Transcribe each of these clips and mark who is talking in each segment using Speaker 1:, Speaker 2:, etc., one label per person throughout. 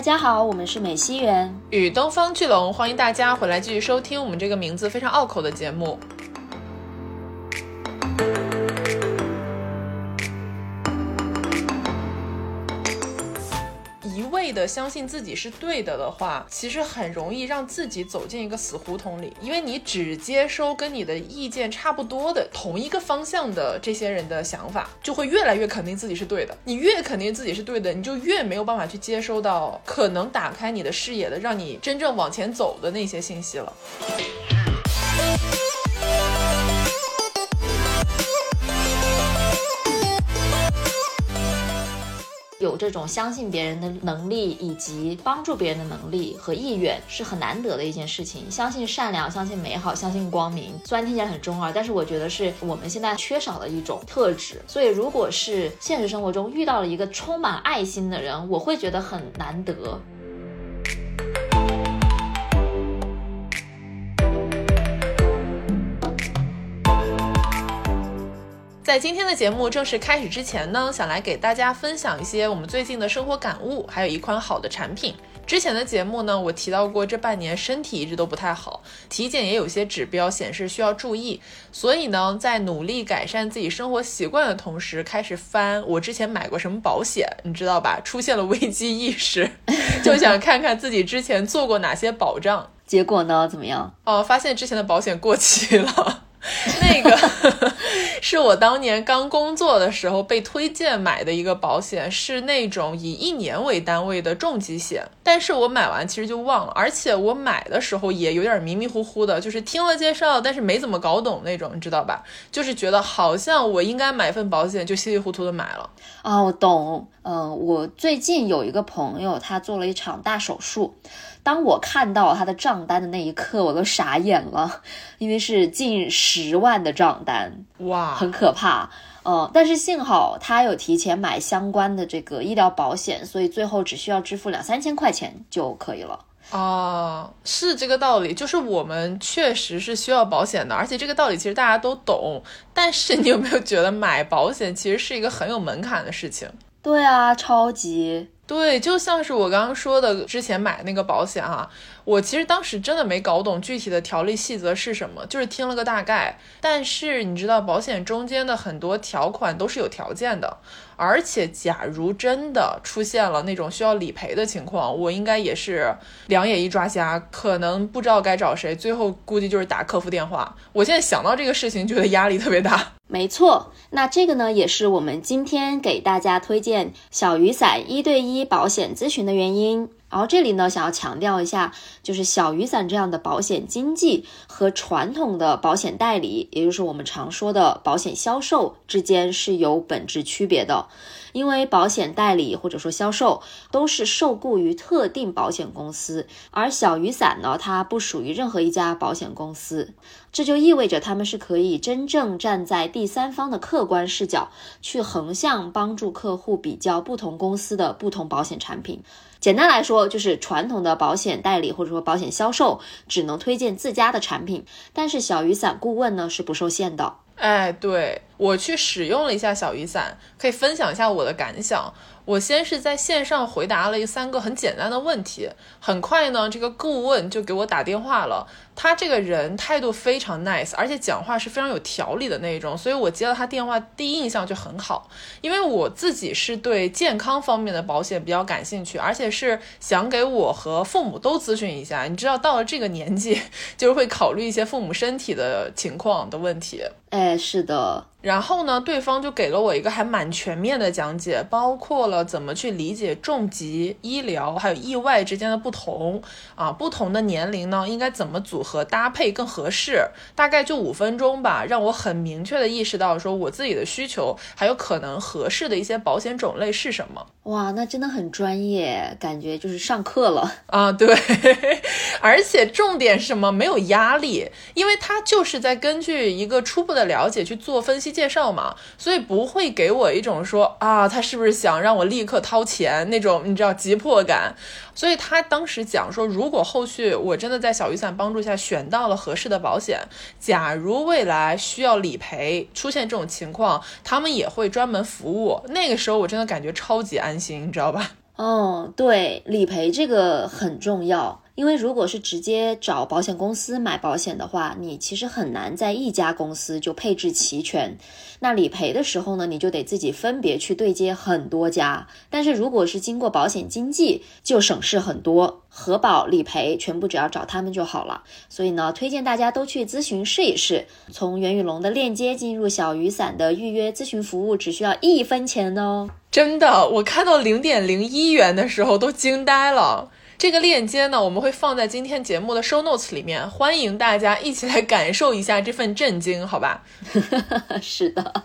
Speaker 1: 大家好，我们是美西园
Speaker 2: 与东方巨龙，欢迎大家回来继续收听我们这个名字非常拗口的节目。的相信自己是对的的话，其实很容易让自己走进一个死胡同里，因为你只接收跟你的意见差不多的同一个方向的这些人的想法，就会越来越肯定自己是对的。你越肯定自己是对的，你就越没有办法去接收到可能打开你的视野的，让你真正往前走的那些信息了。
Speaker 1: 有这种相信别人的能力，以及帮助别人的能力和意愿，是很难得的一件事情。相信善良，相信美好，相信光明，虽然听起来很中二，但是我觉得是我们现在缺少的一种特质。所以，如果是现实生活中遇到了一个充满爱心的人，我会觉得很难得。
Speaker 2: 在今天的节目正式开始之前呢，想来给大家分享一些我们最近的生活感悟，还有一款好的产品。之前的节目呢，我提到过这半年身体一直都不太好，体检也有些指标显示需要注意，所以呢，在努力改善自己生活习惯的同时，开始翻我之前买过什么保险，你知道吧？出现了危机意识，就想看看自己之前做过哪些保障。
Speaker 1: 结果呢？怎么样？
Speaker 2: 哦，发现之前的保险过期了。那个是我当年刚工作的时候被推荐买的一个保险，是那种以一年为单位的重疾险。但是我买完其实就忘了，而且我买的时候也有点迷迷糊糊的，就是听了介绍，但是没怎么搞懂那种，你知道吧？就是觉得好像我应该买份保险，就稀里糊涂的买了。
Speaker 1: 啊，我懂。嗯，我最近有一个朋友，他做了一场大手术。当我看到他的账单的那一刻，我都傻眼了，因为是近十万的账单，
Speaker 2: 哇，
Speaker 1: 很可怕。嗯，但是幸好他有提前买相关的这个医疗保险，所以最后只需要支付两三千块钱就可以了。
Speaker 2: 啊，是这个道理，就是我们确实是需要保险的，而且这个道理其实大家都懂。但是你有没有觉得买保险其实是一个很有门槛的事情？
Speaker 1: 对啊，超级。
Speaker 2: 对，就像是我刚刚说的，之前买那个保险哈，我其实当时真的没搞懂具体的条例细则是什么，就是听了个大概。但是你知道，保险中间的很多条款都是有条件的。而且，假如真的出现了那种需要理赔的情况，我应该也是两眼一抓瞎，可能不知道该找谁，最后估计就是打客服电话。我现在想到这个事情，觉得压力特别大。
Speaker 1: 没错，那这个呢，也是我们今天给大家推荐小雨伞一对一保险咨询的原因。然后这里呢，想要强调一下，就是小雨伞这样的保险经纪和传统的保险代理，也就是我们常说的保险销售之间是有本质区别的。因为保险代理或者说销售都是受雇于特定保险公司，而小雨伞呢，它不属于任何一家保险公司，这就意味着他们是可以真正站在第三方的客观视角去横向帮助客户比较不同公司的不同保险产品。简单来说，就是传统的保险代理或者说保险销售只能推荐自家的产品，但是小雨伞顾问呢是不受限的。
Speaker 2: 哎，对我去使用了一下小雨伞，可以分享一下我的感想。我先是在线上回答了三个很简单的问题，很快呢，这个顾问就给我打电话了。他这个人态度非常 nice，而且讲话是非常有条理的那种，所以我接到他电话，第一印象就很好。因为我自己是对健康方面的保险比较感兴趣，而且是想给我和父母都咨询一下。你知道，到了这个年纪，就是会考虑一些父母身体的情况的问题。
Speaker 1: 哎，是的。
Speaker 2: 然后呢，对方就给了我一个还蛮全面的讲解，包括了怎么去理解重疾、医疗还有意外之间的不同啊，不同的年龄呢应该怎么组合和搭配更合适。大概就五分钟吧，让我很明确的意识到说我自己的需求还有可能合适的一些保险种类是什么。
Speaker 1: 哇，那真的很专业，感觉就是上课了
Speaker 2: 啊！对，而且重点是什么？没有压力，因为他就是在根据一个初步的了解去做分析。介绍嘛，所以不会给我一种说啊，他是不是想让我立刻掏钱那种，你知道急迫感。所以他当时讲说，如果后续我真的在小雨伞帮助下选到了合适的保险，假如未来需要理赔出现这种情况，他们也会专门服务。那个时候我真的感觉超级安心，你知道吧？
Speaker 1: 哦，对，理赔这个很重要。因为如果是直接找保险公司买保险的话，你其实很难在一家公司就配置齐全。那理赔的时候呢，你就得自己分别去对接很多家。但是如果是经过保险经纪，就省事很多，核保理赔全部只要找他们就好了。所以呢，推荐大家都去咨询试一试。从袁宇龙的链接进入小雨伞的预约咨询服务，只需要一分钱哦。
Speaker 2: 真的，我看到零点零一元的时候都惊呆了。这个链接呢，我们会放在今天节目的 show notes 里面，欢迎大家一起来感受一下这份震惊，好吧？
Speaker 1: 是的，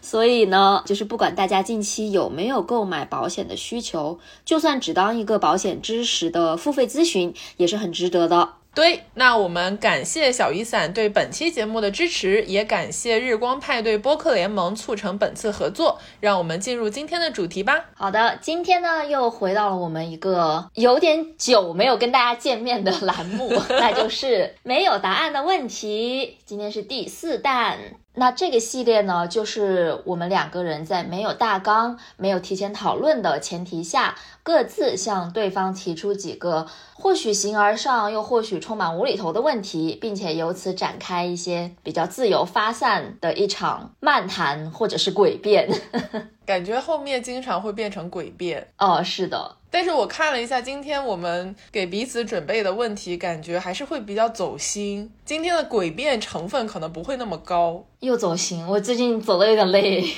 Speaker 1: 所以呢，就是不管大家近期有没有购买保险的需求，就算只当一个保险知识的付费咨询，也是很值得的。
Speaker 2: 对，那我们感谢小雨伞对本期节目的支持，也感谢日光派对播客联盟促成本次合作。让我们进入今天的主题吧。
Speaker 1: 好的，今天呢又回到了我们一个有点久没有跟大家见面的栏目，那就是没有答案的问题。今天是第四弹。那这个系列呢，就是我们两个人在没有大纲、没有提前讨论的前提下，各自向对方提出几个或许形而上，又或许充满无厘头的问题，并且由此展开一些比较自由发散的一场漫谈或者是诡辩。
Speaker 2: 感觉后面经常会变成诡辩
Speaker 1: 哦，是的。
Speaker 2: 但是我看了一下今天我们给彼此准备的问题，感觉还是会比较走心。今天的诡辩成分可能不会那么高，
Speaker 1: 又走心。我最近走的有点累。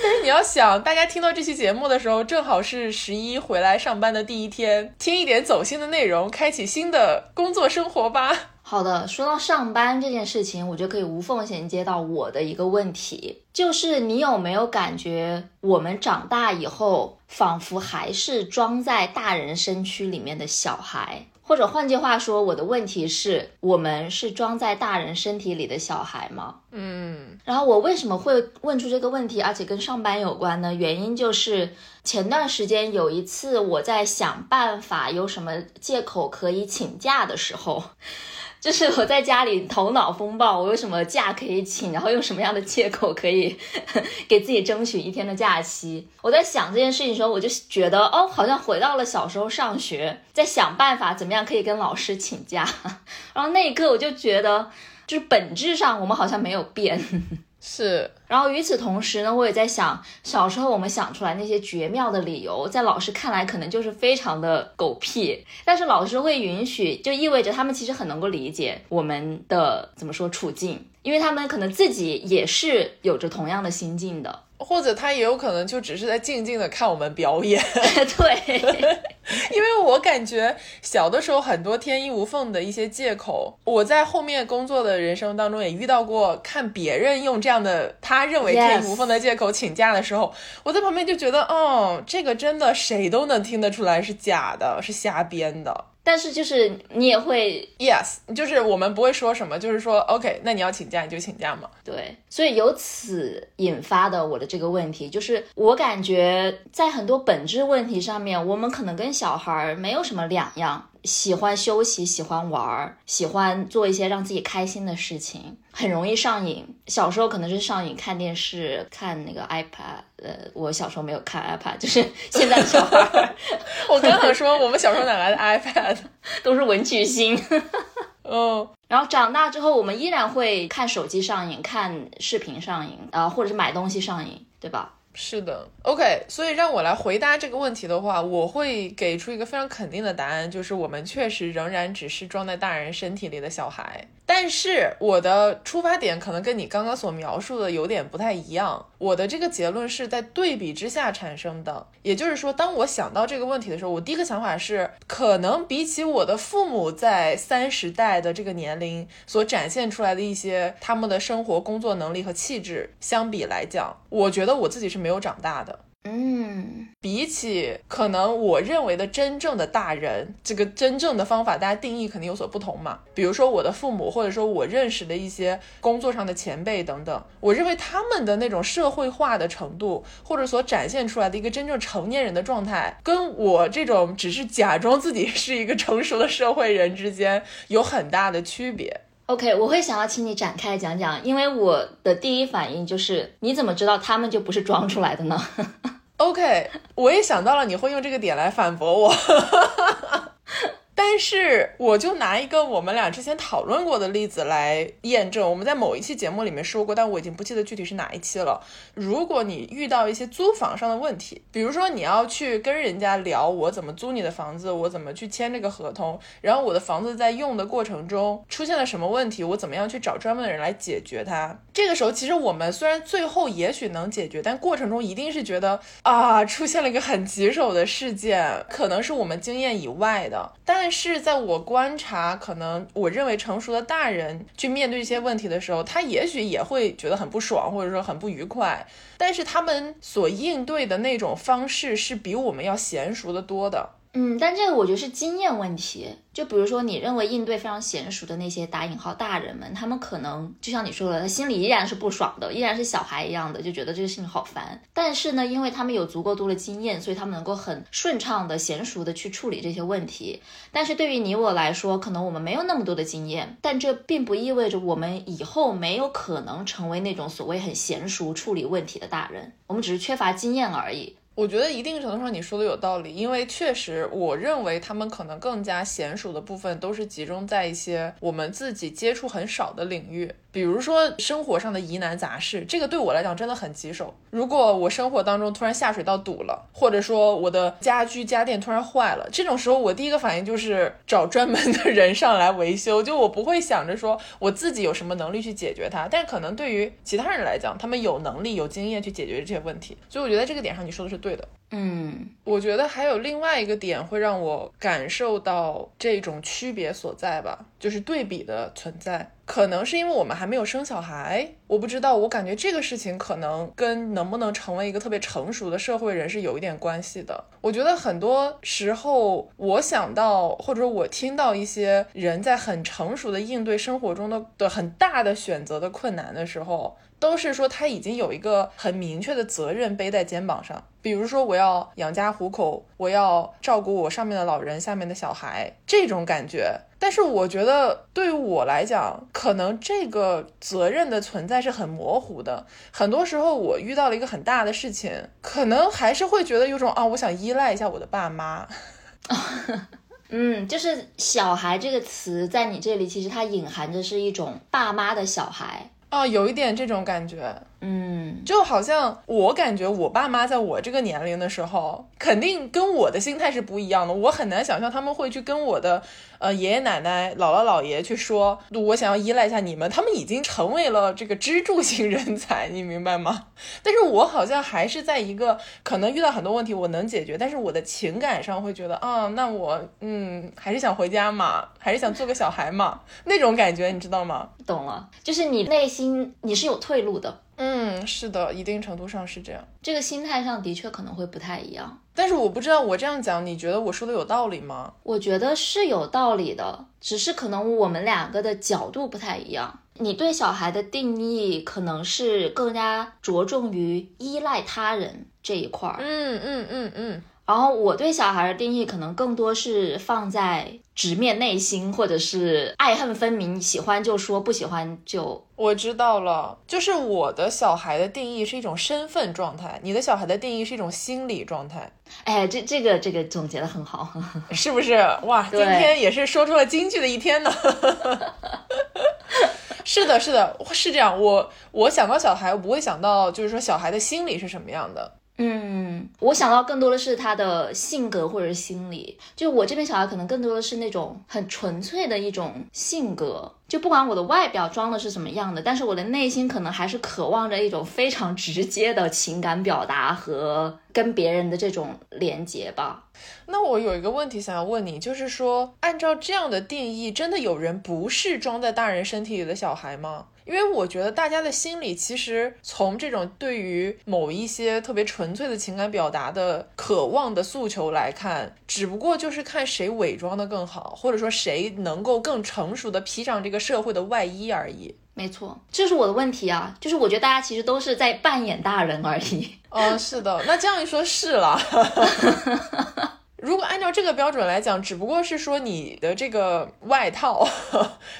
Speaker 2: 但是你要想，大家听到这期节目的时候，正好是十一回来上班的第一天，听一点走心的内容，开启新的工作生活吧。
Speaker 1: 好的，说到上班这件事情，我就可以无缝衔接到我的一个问题，就是你有没有感觉，我们长大以后，仿佛还是装在大人身躯里面的小孩？或者换句话说，我的问题是，我们是装在大人身体里的小孩吗？
Speaker 2: 嗯。
Speaker 1: 然后我为什么会问出这个问题，而且跟上班有关呢？原因就是前段时间有一次，我在想办法有什么借口可以请假的时候。就是我在家里头脑风暴，我有什么假可以请，然后用什么样的借口可以 给自己争取一天的假期？我在想这件事情的时候，我就觉得哦，好像回到了小时候上学，在想办法怎么样可以跟老师请假。然后那一刻我就觉得，就是本质上我们好像没有变。
Speaker 2: 是，
Speaker 1: 然后与此同时呢，我也在想，小时候我们想出来那些绝妙的理由，在老师看来可能就是非常的狗屁，但是老师会允许，就意味着他们其实很能够理解我们的怎么说处境，因为他们可能自己也是有着同样的心境的。
Speaker 2: 或者他也有可能就只是在静静的看我们表演，
Speaker 1: 对，
Speaker 2: 因为我感觉小的时候很多天衣无缝的一些借口，我在后面工作的人生当中也遇到过，看别人用这样的他认为天衣无缝的借口请假的时候，我在旁边就觉得，哦，这个真的谁都能听得出来是假的，是瞎编的。
Speaker 1: 但是就是你也会
Speaker 2: ，yes，就是我们不会说什么，就是说，OK，那你要请假你就请假嘛。
Speaker 1: 对，所以由此引发的我的这个问题，就是我感觉在很多本质问题上面，我们可能跟小孩没有什么两样。喜欢休息，喜欢玩儿，喜欢做一些让自己开心的事情，很容易上瘾。小时候可能是上瘾看电视，看那个 iPad。呃，我小时候没有看 iPad，就是 现在的小孩。
Speaker 2: 我刚想说，我们小时候哪来的 iPad？
Speaker 1: 都是文曲星。
Speaker 2: 哦。
Speaker 1: 然后长大之后，我们依然会看手机上瘾，看视频上瘾，啊，或者是买东西上瘾，对吧？
Speaker 2: 是的，OK，所以让我来回答这个问题的话，我会给出一个非常肯定的答案，就是我们确实仍然只是装在大人身体里的小孩。但是我的出发点可能跟你刚刚所描述的有点不太一样。我的这个结论是在对比之下产生的，也就是说，当我想到这个问题的时候，我第一个想法是，可能比起我的父母在三十代的这个年龄所展现出来的一些他们的生活、工作能力和气质相比来讲，我觉得我自己是没有长大的。
Speaker 1: 嗯，
Speaker 2: 比起可能我认为的真正的大人，这个真正的方法，大家定义肯定有所不同嘛。比如说我的父母，或者说我认识的一些工作上的前辈等等，我认为他们的那种社会化的程度，或者所展现出来的一个真正成年人的状态，跟我这种只是假装自己是一个成熟的社会人之间有很大的区别。
Speaker 1: OK，我会想要请你展开讲讲，因为我的第一反应就是，你怎么知道他们就不是装出来的呢
Speaker 2: ？OK，我也想到了你会用这个点来反驳我。但是，我就拿一个我们俩之前讨论过的例子来验证。我们在某一期节目里面说过，但我已经不记得具体是哪一期了。如果你遇到一些租房上的问题，比如说你要去跟人家聊我怎么租你的房子，我怎么去签这个合同，然后我的房子在用的过程中出现了什么问题，我怎么样去找专门的人来解决它。这个时候，其实我们虽然最后也许能解决，但过程中一定是觉得啊，出现了一个很棘手的事件，可能是我们经验以外的，但。但是在我观察，可能我认为成熟的大人去面对一些问题的时候，他也许也会觉得很不爽，或者说很不愉快。但是他们所应对的那种方式是比我们要娴熟的多的。
Speaker 1: 嗯，但这个我觉得是经验问题。就比如说，你认为应对非常娴熟的那些打引号大人们，他们可能就像你说的，他心里依然是不爽的，依然是小孩一样的，就觉得这个事情好烦。但是呢，因为他们有足够多的经验，所以他们能够很顺畅的、娴熟的去处理这些问题。但是对于你我来说，可能我们没有那么多的经验，但这并不意味着我们以后没有可能成为那种所谓很娴熟处理问题的大人，我们只是缺乏经验而已。
Speaker 2: 我觉得一定程度上你说的有道理，因为确实，我认为他们可能更加娴熟的部分都是集中在一些我们自己接触很少的领域。比如说生活上的疑难杂事，这个对我来讲真的很棘手。如果我生活当中突然下水道堵了，或者说我的家居家电突然坏了，这种时候我第一个反应就是找专门的人上来维修，就我不会想着说我自己有什么能力去解决它。但可能对于其他人来讲，他们有能力、有经验去解决这些问题。所以我觉得这个点上你说的是对的。
Speaker 1: 嗯，
Speaker 2: 我觉得还有另外一个点会让我感受到这种区别所在吧，就是对比的存在。可能是因为我们还没有生小孩，我不知道。我感觉这个事情可能跟能不能成为一个特别成熟的社会人是有一点关系的。我觉得很多时候，我想到或者说我听到一些人在很成熟的应对生活中的的很大的选择的困难的时候。都是说他已经有一个很明确的责任背在肩膀上，比如说我要养家糊口，我要照顾我上面的老人，下面的小孩这种感觉。但是我觉得对于我来讲，可能这个责任的存在是很模糊的。很多时候我遇到了一个很大的事情，可能还是会觉得有种啊，我想依赖一下我的爸妈。
Speaker 1: 嗯，就是“小孩”这个词在你这里，其实它隐含着是一种爸妈的小孩。
Speaker 2: 哦，有一点这种感觉，
Speaker 1: 嗯，
Speaker 2: 就好像我感觉我爸妈在我这个年龄的时候，肯定跟我的心态是不一样的。我很难想象他们会去跟我的。呃，爷爷奶奶、姥姥姥爷去说，我想要依赖一下你们，他们已经成为了这个支柱型人才，你明白吗？但是我好像还是在一个可能遇到很多问题，我能解决，但是我的情感上会觉得啊，那我嗯，还是想回家嘛，还是想做个小孩嘛，那种感觉，你知道吗？
Speaker 1: 懂了，就是你内心你是有退路的。
Speaker 2: 嗯，是的，一定程度上是这样。
Speaker 1: 这个心态上的确可能会不太一样，
Speaker 2: 但是我不知道我这样讲，你觉得我说的有道理吗？
Speaker 1: 我觉得是有道理的，只是可能我们两个的角度不太一样。你对小孩的定义可能是更加着重于依赖他人这一块儿。
Speaker 2: 嗯嗯嗯嗯。
Speaker 1: 然后我对小孩的定义可能更多是放在直面内心，或者是爱恨分明，喜欢就说，不喜欢就。
Speaker 2: 我知道了，就是我的小孩的定义是一种身份状态，你的小孩的定义是一种心理状态。
Speaker 1: 哎，这这个这个总结的很好，
Speaker 2: 是不是？哇，今天也是说出了京剧的一天呢。是的，是的，是这样。我我想到小孩，我不会想到就是说小孩的心理是什么样的。
Speaker 1: 嗯，我想到更多的是他的性格或者心理。就我这边小孩可能更多的是那种很纯粹的一种性格，就不管我的外表装的是什么样的，但是我的内心可能还是渴望着一种非常直接的情感表达和跟别人的这种连接吧。
Speaker 2: 那我有一个问题想要问你，就是说，按照这样的定义，真的有人不是装在大人身体里的小孩吗？因为我觉得大家的心里其实从这种对于某一些特别纯粹的情感表达的渴望的诉求来看，只不过就是看谁伪装的更好，或者说谁能够更成熟的披上这个社会的外衣而已。
Speaker 1: 没错，这是我的问题啊，就是我觉得大家其实都是在扮演大人而已。
Speaker 2: 哦，是的，那这样一说，是了。如果按照这个标准来讲，只不过是说你的这个外套，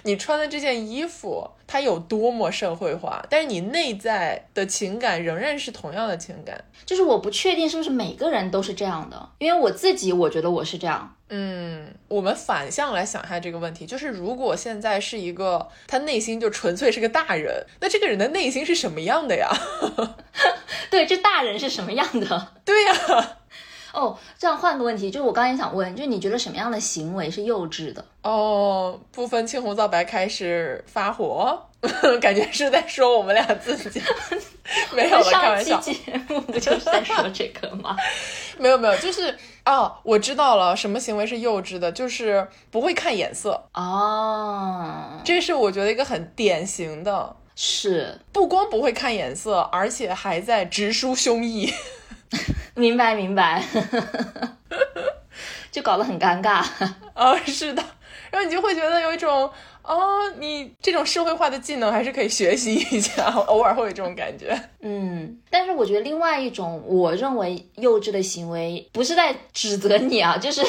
Speaker 2: 你穿的这件衣服，它有多么社会化，但是你内在的情感仍然是同样的情感。
Speaker 1: 就是我不确定是不是每个人都是这样的，因为我自己我觉得我是这样。
Speaker 2: 嗯，我们反向来想一下这个问题，就是如果现在是一个他内心就纯粹是个大人，那这个人的内心是什么样的呀？
Speaker 1: 对，这大人是什么样的？
Speaker 2: 对呀。
Speaker 1: 哦，这样换个问题，就是我刚才想问，就是你觉得什么样的行为是幼稚的？
Speaker 2: 哦，不分青红皂白开始发火，感觉是在说我们俩自己。没有了，开玩笑。
Speaker 1: 节目不就是在说这个吗？
Speaker 2: 没有没有，就是哦，我知道了，什么行为是幼稚的，就是不会看眼色。
Speaker 1: 哦，
Speaker 2: 这是我觉得一个很典型的，
Speaker 1: 是
Speaker 2: 不光不会看眼色，而且还在直抒胸臆。
Speaker 1: 明 白明白，就搞得很尴尬。
Speaker 2: 啊，是的，然后你就会觉得有一种，哦，你这种社会化的技能还是可以学习一下，偶尔会有这种感觉。
Speaker 1: 嗯，但是我觉得另外一种我认为幼稚的行为，不是在指责你啊，就是，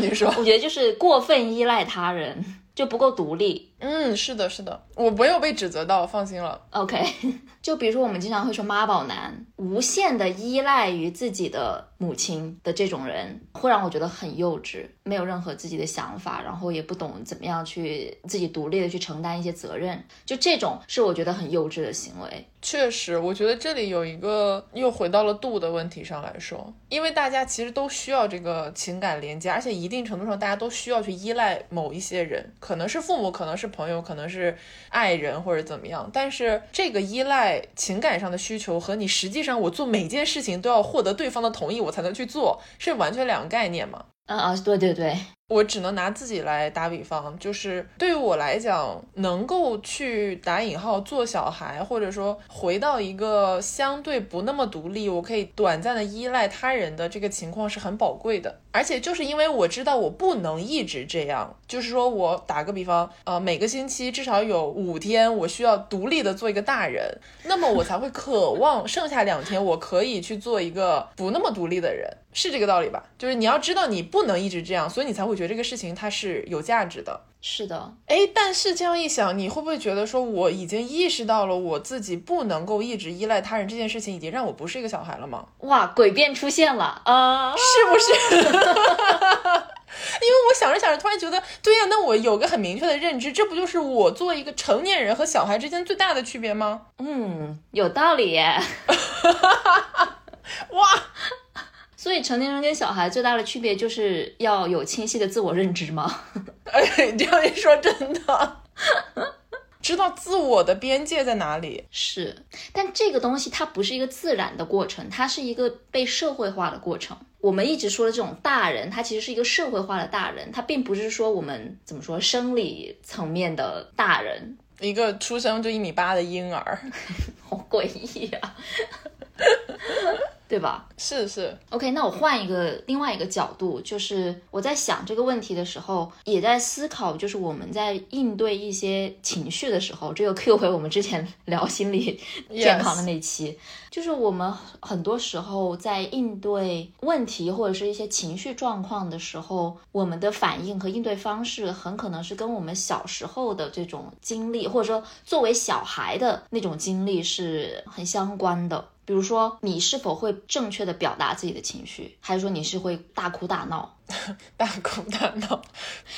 Speaker 2: 你说，
Speaker 1: 我觉得就是过分依赖他人。就不够独立。
Speaker 2: 嗯，是的，是的，我没有被指责到，放心了。
Speaker 1: OK，就比如说我们经常会说妈宝男，无限的依赖于自己的母亲的这种人，会让我觉得很幼稚，没有任何自己的想法，然后也不懂怎么样去自己独立的去承担一些责任，就这种是我觉得很幼稚的行为。
Speaker 2: 确实，我觉得这里有一个又回到了度的问题上来说，因为大家其实都需要这个情感连接，而且一定程度上大家都需要去依赖某一些人，可能是父母，可能是朋友，可能是爱人或者怎么样。但是这个依赖情感上的需求和你实际上我做每件事情都要获得对方的同意我才能去做，是完全两个概念嘛？
Speaker 1: 啊啊，对对对。
Speaker 2: 我只能拿自己来打比方，就是对于我来讲，能够去打引号做小孩，或者说回到一个相对不那么独立，我可以短暂的依赖他人的这个情况是很宝贵的。而且就是因为我知道我不能一直这样，就是说我打个比方，呃，每个星期至少有五天我需要独立的做一个大人，那么我才会渴望剩下两天我可以去做一个不那么独立的人，是这个道理吧？就是你要知道你不能一直这样，所以你才会。觉得这个事情它是有价值的，
Speaker 1: 是的，
Speaker 2: 哎，但是这样一想，你会不会觉得说我已经意识到了我自己不能够一直依赖他人这件事情，已经让我不是一个小孩了吗？
Speaker 1: 哇，诡辩出现了啊，
Speaker 2: 是不是？因为我想着想着，突然觉得，对呀，那我有个很明确的认知，这不就是我作为一个成年人和小孩之间最大的区别吗？
Speaker 1: 嗯，有道理耶。
Speaker 2: 哇！
Speaker 1: 所以成年人跟小孩最大的区别就是要有清晰的自我认知吗？
Speaker 2: 哎，这样一说，真的，知道自我的边界在哪里
Speaker 1: 是，但这个东西它不是一个自然的过程，它是一个被社会化的过程。我们一直说的这种大人，他其实是一个社会化的大人，他并不是说我们怎么说生理层面的大人，
Speaker 2: 一个出生就一米八的婴儿，
Speaker 1: 好诡异啊。对吧？
Speaker 2: 是是
Speaker 1: ，OK。那我换一个另外一个角度，就是我在想这个问题的时候，也在思考，就是我们在应对一些情绪的时候，这个 Q 回我们之前 聊心理健康的那期，就是我们很多时候在应对问题或者是一些情绪状况的时候，我们的反应和应对方式很可能是跟我们小时候的这种经历，或者说作为小孩的那种经历是很相关的。比如说，你是否会正确的表达自己的情绪，还是说你是会大哭大闹？
Speaker 2: 大哭大闹，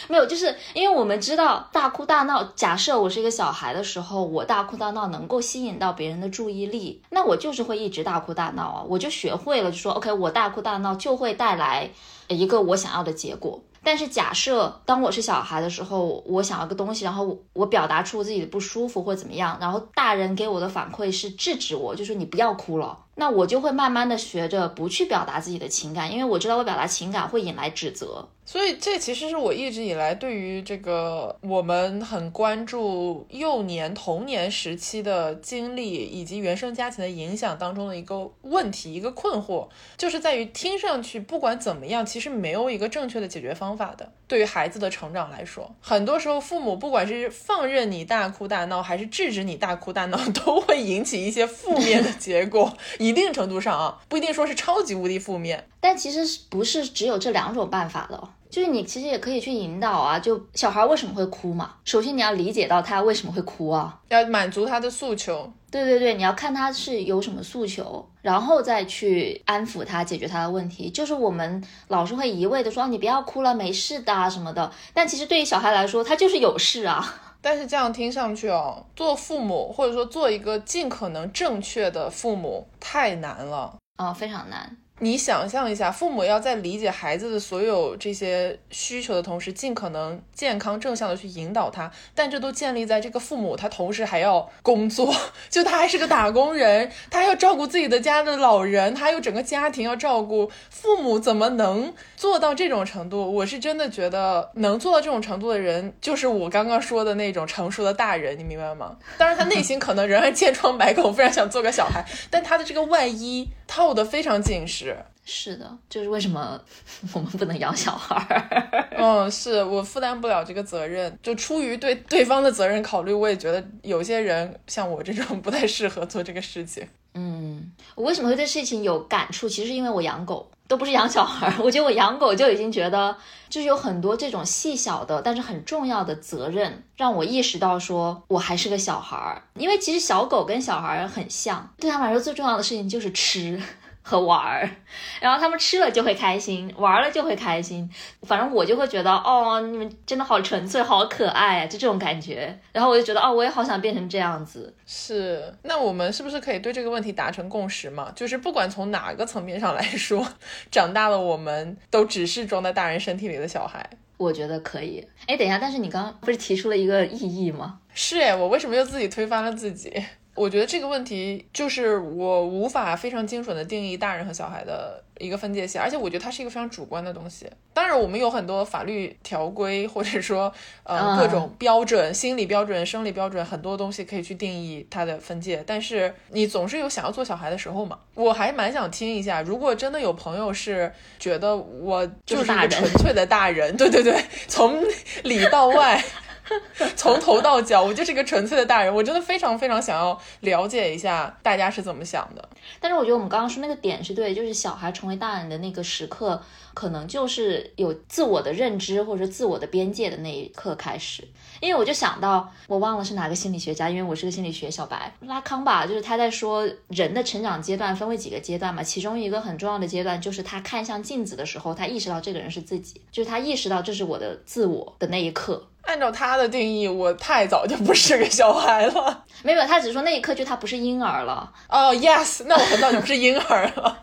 Speaker 1: 没有，就是因为我们知道大哭大闹。假设我是一个小孩的时候，我大哭大闹能够吸引到别人的注意力，那我就是会一直大哭大闹啊，我就学会了，就说 OK，我大哭大闹就会带来一个我想要的结果。但是假设当我是小孩的时候，我想要个东西，然后我表达出自己的不舒服或怎么样，然后大人给我的反馈是制止我，就说你不要哭了。那我就会慢慢的学着不去表达自己的情感，因为我知道我表达情感会引来指责。
Speaker 2: 所以这其实是我一直以来对于这个我们很关注幼年童年时期的经历以及原生家庭的影响当中的一个问题，一个困惑，就是在于听上去不管怎么样，其实没有一个正确的解决方法的。对于孩子的成长来说，很多时候父母不管是放任你大哭大闹，还是制止你大哭大闹，都会引起一些负面的结果。一定程度上啊，不一定说是超级无敌负面。
Speaker 1: 但其实不是只有这两种办法的，就是你其实也可以去引导啊，就小孩为什么会哭嘛？首先你要理解到他为什么会哭啊，
Speaker 2: 要满足他的诉求。
Speaker 1: 对对对，你要看他是有什么诉求，然后再去安抚他，解决他的问题。就是我们老是会一味的说你不要哭了，没事的啊什么的，但其实对于小孩来说，他就是有事啊。
Speaker 2: 但是这样听上去哦，做父母或者说做一个尽可能正确的父母太难了
Speaker 1: 啊，非常难。
Speaker 2: 你想象一下，父母要在理解孩子的所有这些需求的同时，尽可能健康正向的去引导他，但这都建立在这个父母他同时还要工作，就他还是个打工人，他要照顾自己的家的老人，他有整个家庭要照顾，父母怎么能做到这种程度？我是真的觉得能做到这种程度的人，就是我刚刚说的那种成熟的大人，你明白吗？当然，他内心可能仍然千疮百孔，非常想做个小孩，但他的这个外衣套得非常紧实。
Speaker 1: 是的，就是为什么 我们不能养小孩儿？
Speaker 2: 嗯，是我负担不了这个责任，就出于对对方的责任考虑，我也觉得有些人像我这种不太适合做这个事情。
Speaker 1: 嗯，我为什么会对事情有感触？其实是因为我养狗，都不是养小孩儿。我觉得我养狗就已经觉得，就是有很多这种细小的，但是很重要的责任，让我意识到说我还是个小孩儿。因为其实小狗跟小孩儿很像，对他们来说最重要的事情就是吃。和玩儿，然后他们吃了就会开心，玩了就会开心。反正我就会觉得，哦，你们真的好纯粹，好可爱啊，就这种感觉。然后我就觉得，哦，我也好想变成这样子。
Speaker 2: 是，那我们是不是可以对这个问题达成共识嘛？就是不管从哪个层面上来说，长大了我们都只是装在大人身体里的小孩。
Speaker 1: 我觉得可以。哎，等一下，但是你刚刚不是提出了一个异议吗？
Speaker 2: 是哎，我为什么又自己推翻了自己？我觉得这个问题就是我无法非常精准的定义大人和小孩的一个分界线，而且我觉得它是一个非常主观的东西。当然，我们有很多法律条规，或者说呃各种标准、心理标准、生理标准，很多东西可以去定义它的分界。但是你总是有想要做小孩的时候嘛？我还蛮想听一下，如果真的有朋友是觉得我就是一个纯粹的大人，对对对，从里到外。从头到脚，我就是一个纯粹的大人。我真的非常非常想要了解一下大家是怎么想的。
Speaker 1: 但是我觉得我们刚刚说那个点是对，就是小孩成为大人的那个时刻，可能就是有自我的认知或者自我的边界的那一刻开始。因为我就想到，我忘了是哪个心理学家，因为我是个心理学小白，拉康吧，就是他在说人的成长阶段分为几个阶段嘛，其中一个很重要的阶段就是他看向镜子的时候，他意识到这个人是自己，就是他意识到这是我的自我的那一刻。
Speaker 2: 按照他的定义，我太早就不是个小孩了。
Speaker 1: 没有，他只是说那一刻就他不是婴儿了。
Speaker 2: 哦，yes，那我很早就不是婴儿了。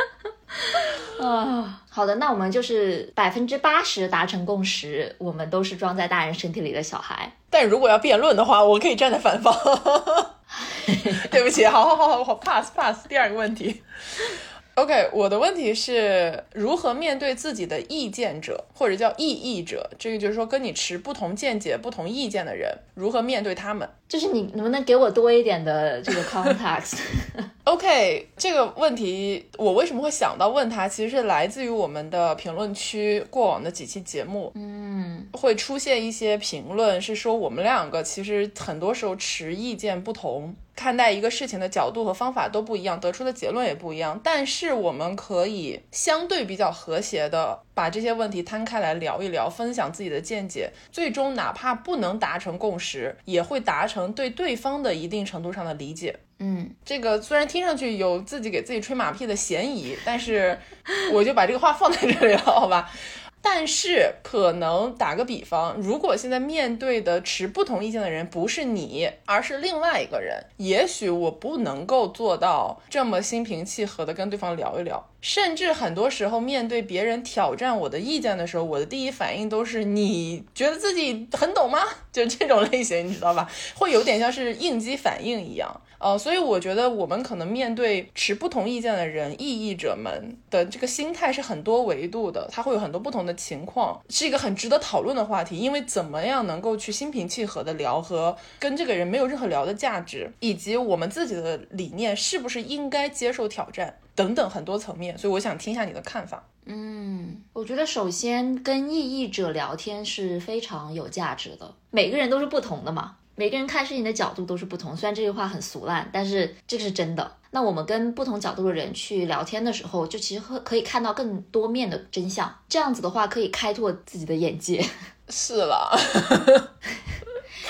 Speaker 1: 啊，好的，那我们就是百分之八十达成共识，我们都是装在大人身体里的小孩。
Speaker 2: 但如果要辩论的话，我可以站在反方。对不起，好好好好好，pass pass。第二个问题。OK，我的问题是如何面对自己的意见者，或者叫异议者？这个就是说，跟你持不同见解、不同意见的人，如何面对他们？
Speaker 1: 就是你能不能给我多一点的这个 context？OK，
Speaker 2: 这个问题我为什么会想到问他？其实是来自于我们的评论区过往的几期节目，
Speaker 1: 嗯，
Speaker 2: 会出现一些评论，是说我们两个其实很多时候持意见不同。看待一个事情的角度和方法都不一样，得出的结论也不一样。但是我们可以相对比较和谐的把这些问题摊开来聊一聊，分享自己的见解。最终哪怕不能达成共识，也会达成对对方的一定程度上的理解。
Speaker 1: 嗯，
Speaker 2: 这个虽然听上去有自己给自己吹马屁的嫌疑，但是我就把这个话放在这里了，好吧？但是，可能打个比方，如果现在面对的持不同意见的人不是你，而是另外一个人，也许我不能够做到这么心平气和的跟对方聊一聊。甚至很多时候，面对别人挑战我的意见的时候，我的第一反应都是：你觉得自己很懂吗？就这种类型，你知道吧？会有点像是应激反应一样。呃，所以我觉得我们可能面对持不同意见的人、异议者们的这个心态是很多维度的，它会有很多不同的情况，是一个很值得讨论的话题。因为怎么样能够去心平气和的聊，和跟这个人没有任何聊的价值，以及我们自己的理念是不是应该接受挑战。等等很多层面，所以我想听一下你的看法。
Speaker 1: 嗯，我觉得首先跟异议者聊天是非常有价值的。每个人都是不同的嘛，每个人看事情的角度都是不同，虽然这句话很俗烂，但是这个是真的。那我们跟不同角度的人去聊天的时候，就其实会可以看到更多面的真相。这样子的话，可以开拓自己的眼界。
Speaker 2: 是了。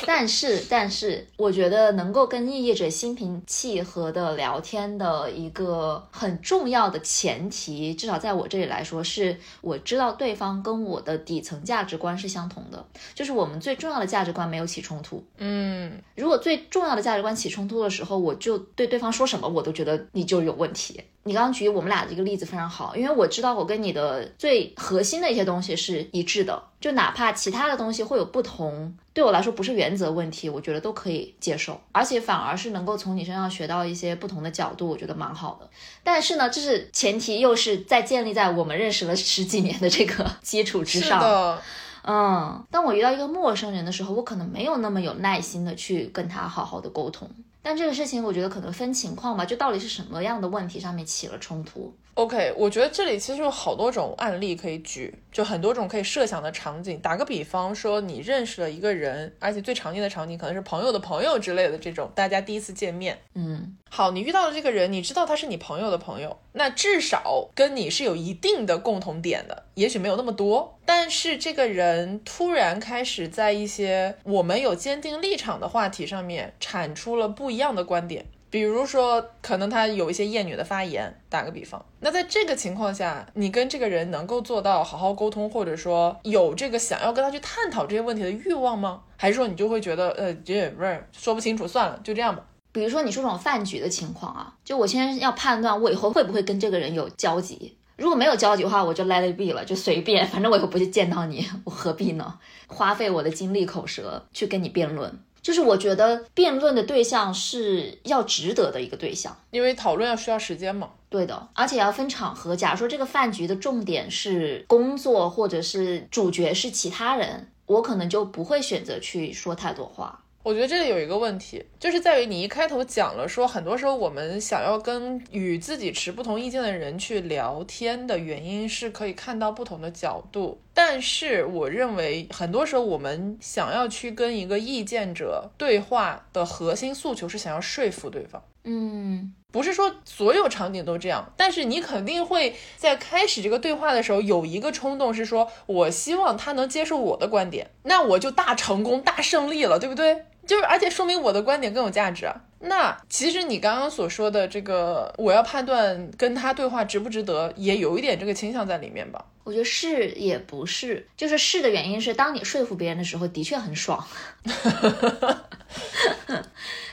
Speaker 1: 但是，但是，我觉得能够跟异业者心平气和的聊天的一个很重要的前提，至少在我这里来说，是我知道对方跟我的底层价值观是相同的，就是我们最重要的价值观没有起冲突。
Speaker 2: 嗯，
Speaker 1: 如果最重要的价值观起冲突的时候，我就对对方说什么，我都觉得你就有问题。你刚刚举我们俩这个例子非常好，因为我知道我跟你的最核心的一些东西是一致的，就哪怕其他的东西会有不同，对我来说不是原则问题，我觉得都可以接受，而且反而是能够从你身上学到一些不同的角度，我觉得蛮好的。但是呢，这是前提，又是在建立在我们认识了十几年的这个 基础之上。嗯，当我遇到一个陌生人的时候，我可能没有那么有耐心的去跟他好好的沟通。但这个事情，我觉得可能分情况吧，就到底是什么样的问题上面起了冲突。
Speaker 2: OK，我觉得这里其实有好多种案例可以举，就很多种可以设想的场景。打个比方说，你认识了一个人，而且最常见的场景可能是朋友的朋友之类的这种，大家第一次见面。
Speaker 1: 嗯，
Speaker 2: 好，你遇到了这个人，你知道他是你朋友的朋友，那至少跟你是有一定的共同点的，也许没有那么多，但是这个人突然开始在一些我们有坚定立场的话题上面产出了不一样的观点。比如说，可能他有一些厌女的发言，打个比方，那在这个情况下，你跟这个人能够做到好好沟通，或者说有这个想要跟他去探讨这些问题的欲望吗？还是说你就会觉得，呃，这不是说不清楚，算了，就这样吧。
Speaker 1: 比如说你说这种饭局的情况啊，就我先要判断我以后会不会跟这个人有交集，如果没有交集的话，我就 let it be 了，就随便，反正我以后不去见到你，我何必呢？花费我的精力口舌去跟你辩论。就是我觉得辩论的对象是要值得的一个对象，
Speaker 2: 因为讨论要需要时间嘛。
Speaker 1: 对的，而且要分场合。假如说这个饭局的重点是工作，或者是主角是其他人，我可能就不会选择去说太多话。
Speaker 2: 我觉得这里有一个问题，就是在于你一开头讲了说，很多时候我们想要跟与自己持不同意见的人去聊天的原因是可以看到不同的角度，但是我认为很多时候我们想要去跟一个意见者对话的核心诉求是想要说服对方。
Speaker 1: 嗯，
Speaker 2: 不是说所有场景都这样，但是你肯定会在开始这个对话的时候有一个冲动，是说我希望他能接受我的观点，那我就大成功、大胜利了，对不对？就是，而且说明我的观点更有价值啊。那其实你刚刚所说的这个，我要判断跟他对话值不值得，也有一点这个倾向在里面吧？
Speaker 1: 我觉得是也不是，就是是的原因是，当你说服别人的时候，的确很爽。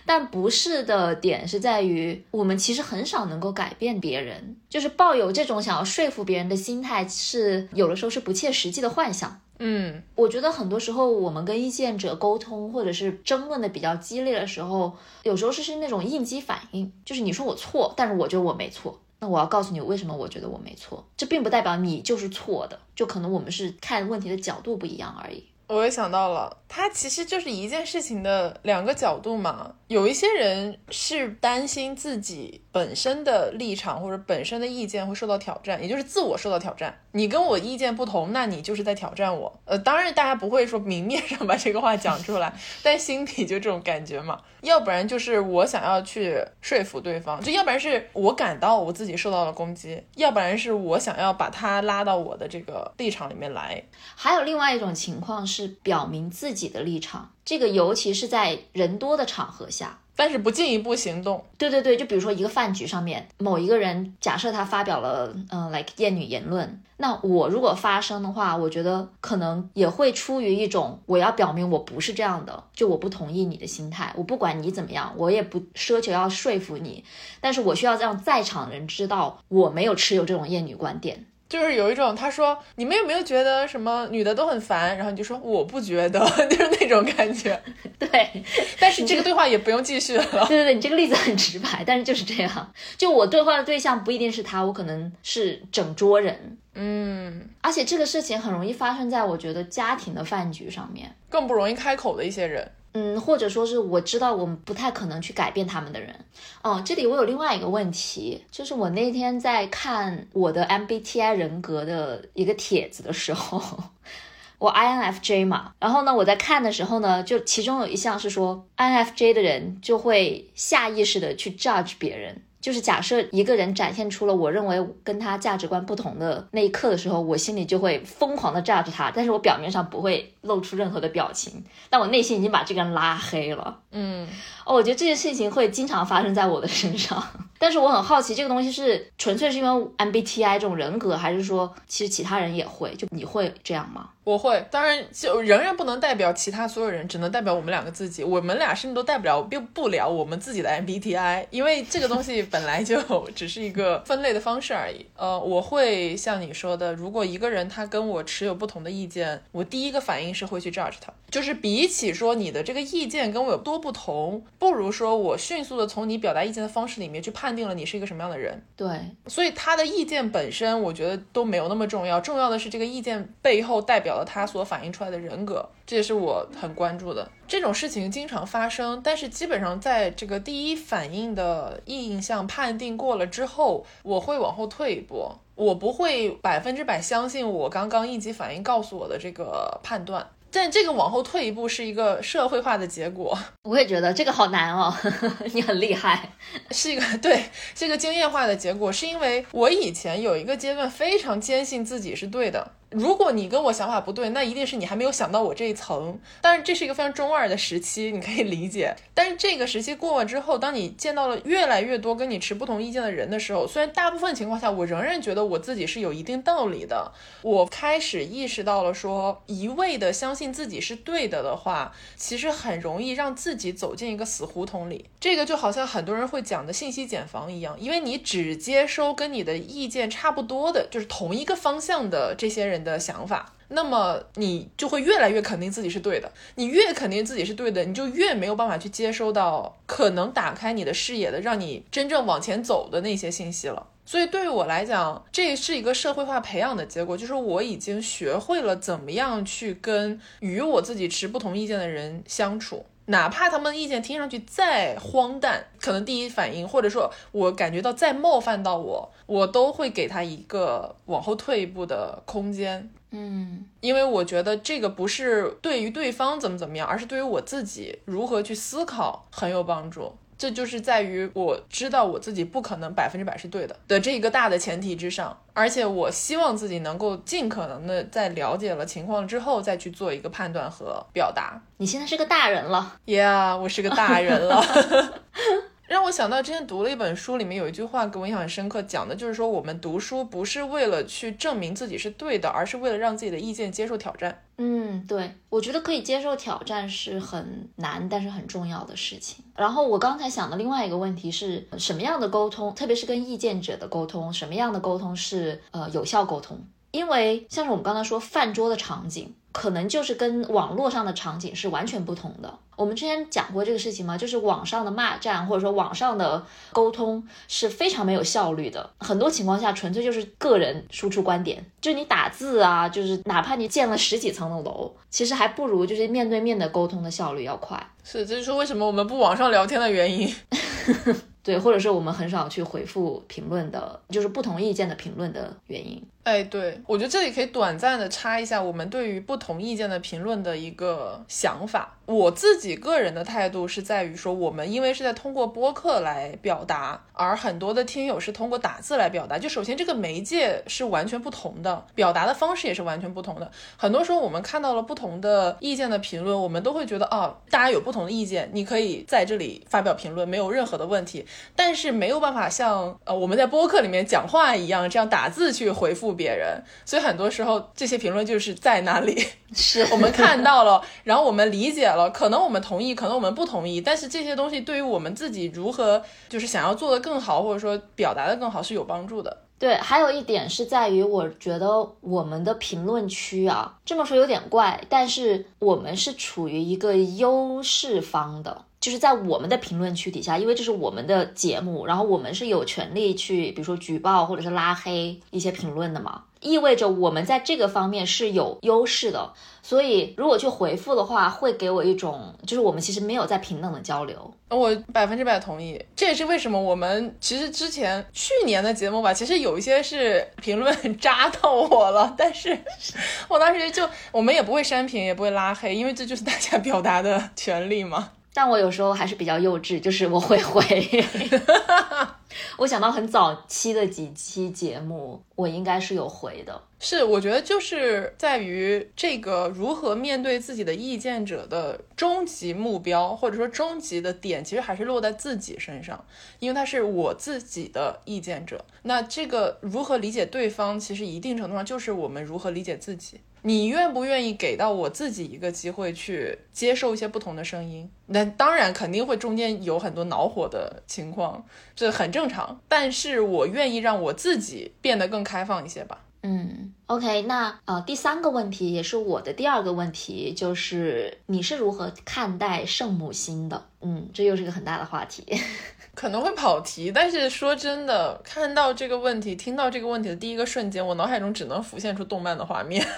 Speaker 1: 但不是的点是在于，我们其实很少能够改变别人，就是抱有这种想要说服别人的心态，是有的时候是不切实际的幻想。
Speaker 2: 嗯，
Speaker 1: 我觉得很多时候我们跟意见者沟通或者是争论的比较激烈的时候，有时候是是那种应激反应，就是你说我错，但是我觉得我没错，那我要告诉你为什么我觉得我没错，这并不代表你就是错的，就可能我们是看问题的角度不一样而已。
Speaker 2: 我也想到了，它其实就是一件事情的两个角度嘛。有一些人是担心自己本身的立场或者本身的意见会受到挑战，也就是自我受到挑战。你跟我意见不同，那你就是在挑战我。呃，当然大家不会说明面上把这个话讲出来，但心底就这种感觉嘛。要不然就是我想要去说服对方，就要不然是我感到我自己受到了攻击，要不然是我想要把他拉到我的这个立场里面来。
Speaker 1: 还有另外一种情况是表明自己的立场，这个尤其是在人多的场合下。
Speaker 2: 但是不进一步行动，
Speaker 1: 对对对，就比如说一个饭局上面，某一个人假设他发表了嗯，like 厌女言论，那我如果发声的话，我觉得可能也会出于一种我要表明我不是这样的，就我不同意你的心态，我不管你怎么样，我也不奢求要说服你，但是我需要让在场人知道我没有持有这种厌女观点。
Speaker 2: 就是有一种，他说你们有没有觉得什么女的都很烦？然后你就说我不觉得，就是那种感觉。
Speaker 1: 对，
Speaker 2: 但是这个对话也不用继续了。对
Speaker 1: 对对，你这个例子很直白，但是就是这样。就我对话的对象不一定是他，我可能是整桌人。
Speaker 2: 嗯，
Speaker 1: 而且这个事情很容易发生在我觉得家庭的饭局上面，
Speaker 2: 更不容易开口的一些人。
Speaker 1: 嗯，或者说是我知道我们不太可能去改变他们的人。哦，这里我有另外一个问题，就是我那天在看我的 MBTI 人格的一个帖子的时候，我 INFJ 嘛，然后呢，我在看的时候呢，就其中有一项是说 INFJ 的人就会下意识的去 judge 别人。就是假设一个人展现出了我认为跟他价值观不同的那一刻的时候，我心里就会疯狂的炸着他，但是我表面上不会露出任何的表情，但我内心已经把这个人拉黑了。
Speaker 2: 嗯，
Speaker 1: 哦，我觉得这件事情会经常发生在我的身上，但是我很好奇，这个东西是纯粹是因为 MBTI 这种人格，还是说其实其他人也会？就你会这样吗？
Speaker 2: 我会，当然就仍然不能代表其他所有人，只能代表我们两个自己。我们俩甚至都代表并不了我们自己的 MBTI，因为这个东西 本来就只是一个分类的方式而已。呃，我会像你说的，如果一个人他跟我持有不同的意见，我第一个反应是会去 judge 他。就是比起说你的这个意见跟我有多不同，不如说我迅速的从你表达意见的方式里面去判定了你是一个什么样的人。
Speaker 1: 对，
Speaker 2: 所以他的意见本身，我觉得都没有那么重要，重要的是这个意见背后代表了。他所反映出来的人格，这也是我很关注的。这种事情经常发生，但是基本上在这个第一反应的印象判定过了之后，我会往后退一步，我不会百分之百相信我刚刚应急反应告诉我的这个判断。但这个往后退一步是一个社会化的结果。
Speaker 1: 我也觉得这个好难哦，你很厉害，
Speaker 2: 是一个 对这个经验化的结果，是因为我以前有一个阶段非常坚信自己是对的。如果你跟我想法不对，那一定是你还没有想到我这一层。但是这是一个非常中二的时期，你可以理解。但是这个时期过了之后，当你见到了越来越多跟你持不同意见的人的时候，虽然大部分情况下我仍然觉得我自己是有一定道理的，我开始意识到了说，一味的相信自己是对的的话，其实很容易让自己走进一个死胡同里。这个就好像很多人会讲的信息茧房一样，因为你只接收跟你的意见差不多的，就是同一个方向的这些人。的想法，那么你就会越来越肯定自己是对的。你越肯定自己是对的，你就越没有办法去接收到可能打开你的视野的、让你真正往前走的那些信息了。所以对于我来讲，这是一个社会化培养的结果，就是我已经学会了怎么样去跟与我自己持不同意见的人相处。哪怕他们的意见听上去再荒诞，可能第一反应或者说我感觉到再冒犯到我，我都会给他一个往后退一步的空间。
Speaker 1: 嗯，
Speaker 2: 因为我觉得这个不是对于对方怎么怎么样，而是对于我自己如何去思考很有帮助。这就是在于我知道我自己不可能百分之百是对的的这一个大的前提之上，而且我希望自己能够尽可能的在了解了情况之后再去做一个判断和表达。
Speaker 1: 你现在是个大人了
Speaker 2: ，Yeah，我是个大人了。让我想到之前读了一本书，里面有一句话给我印象很深刻，讲的就是说我们读书不是为了去证明自己是对的，而是为了让自己的意见接受挑战。
Speaker 1: 嗯，对，我觉得可以接受挑战是很难，但是很重要的事情。然后我刚才想的另外一个问题是什么样的沟通，特别是跟意见者的沟通，什么样的沟通是呃有效沟通？因为像是我们刚才说饭桌的场景。可能就是跟网络上的场景是完全不同的。我们之前讲过这个事情吗？就是网上的骂战或者说网上的沟通是非常没有效率的。很多情况下，纯粹就是个人输出观点。就你打字啊，就是哪怕你建了十几层的楼，其实还不如就是面对面的沟通的效率要快。
Speaker 2: 是，这就是为什么我们不网上聊天的原因。
Speaker 1: 对，或者是我们很少去回复评论的，就是不同意见的评论的原因。
Speaker 2: 哎，对，我觉得这里可以短暂的插一下我们对于不同意见的评论的一个想法。我自己个人的态度是在于说，我们因为是在通过播客来表达，而很多的听友是通过打字来表达。就首先这个媒介是完全不同的，表达的方式也是完全不同的。很多时候我们看到了不同的意见的评论，我们都会觉得啊，大家有不同的意见，你可以在这里发表评论，没有任何的问题。但是没有办法像呃我们在播客里面讲话一样，这样打字去回复别人。所以很多时候这些评论就是在那里，
Speaker 1: 是
Speaker 2: 我们看到了，然后我们理解了。可能我们同意，可能我们不同意，但是这些东西对于我们自己如何就是想要做的更好，或者说表达的更好是有帮助的。
Speaker 1: 对，还有一点是在于，我觉得我们的评论区啊，这么说有点怪，但是我们是处于一个优势方的。就是在我们的评论区底下，因为这是我们的节目，然后我们是有权利去，比如说举报或者是拉黑一些评论的嘛，意味着我们在这个方面是有优势的。所以如果去回复的话，会给我一种就是我们其实没有在平等的交流。
Speaker 2: 我百分之百同意，这也是为什么我们其实之前去年的节目吧，其实有一些是评论 扎到我了，但是我当时就我们也不会删评，也不会拉黑，因为这就是大家表达的权利嘛。
Speaker 1: 但我有时候还是比较幼稚，就是我会回。我想到很早期的几期节目，我应该是有回的。
Speaker 2: 是，我觉得就是在于这个如何面对自己的意见者的终极目标，或者说终极的点，其实还是落在自己身上，因为他是我自己的意见者。那这个如何理解对方，其实一定程度上就是我们如何理解自己。你愿不愿意给到我自己一个机会去接受一些不同的声音？那当然肯定会中间有很多恼火的情况，这很正常。但是我愿意让我自己变得更开放一些吧。
Speaker 1: 嗯。，OK，那呃，第三个问题也是我的第二个问题，就是你是如何看待圣母心的？嗯，这又是个很大的话题，
Speaker 2: 可能会跑题。但是说真的，看到这个问题，听到这个问题的第一个瞬间，我脑海中只能浮现出动漫的画面。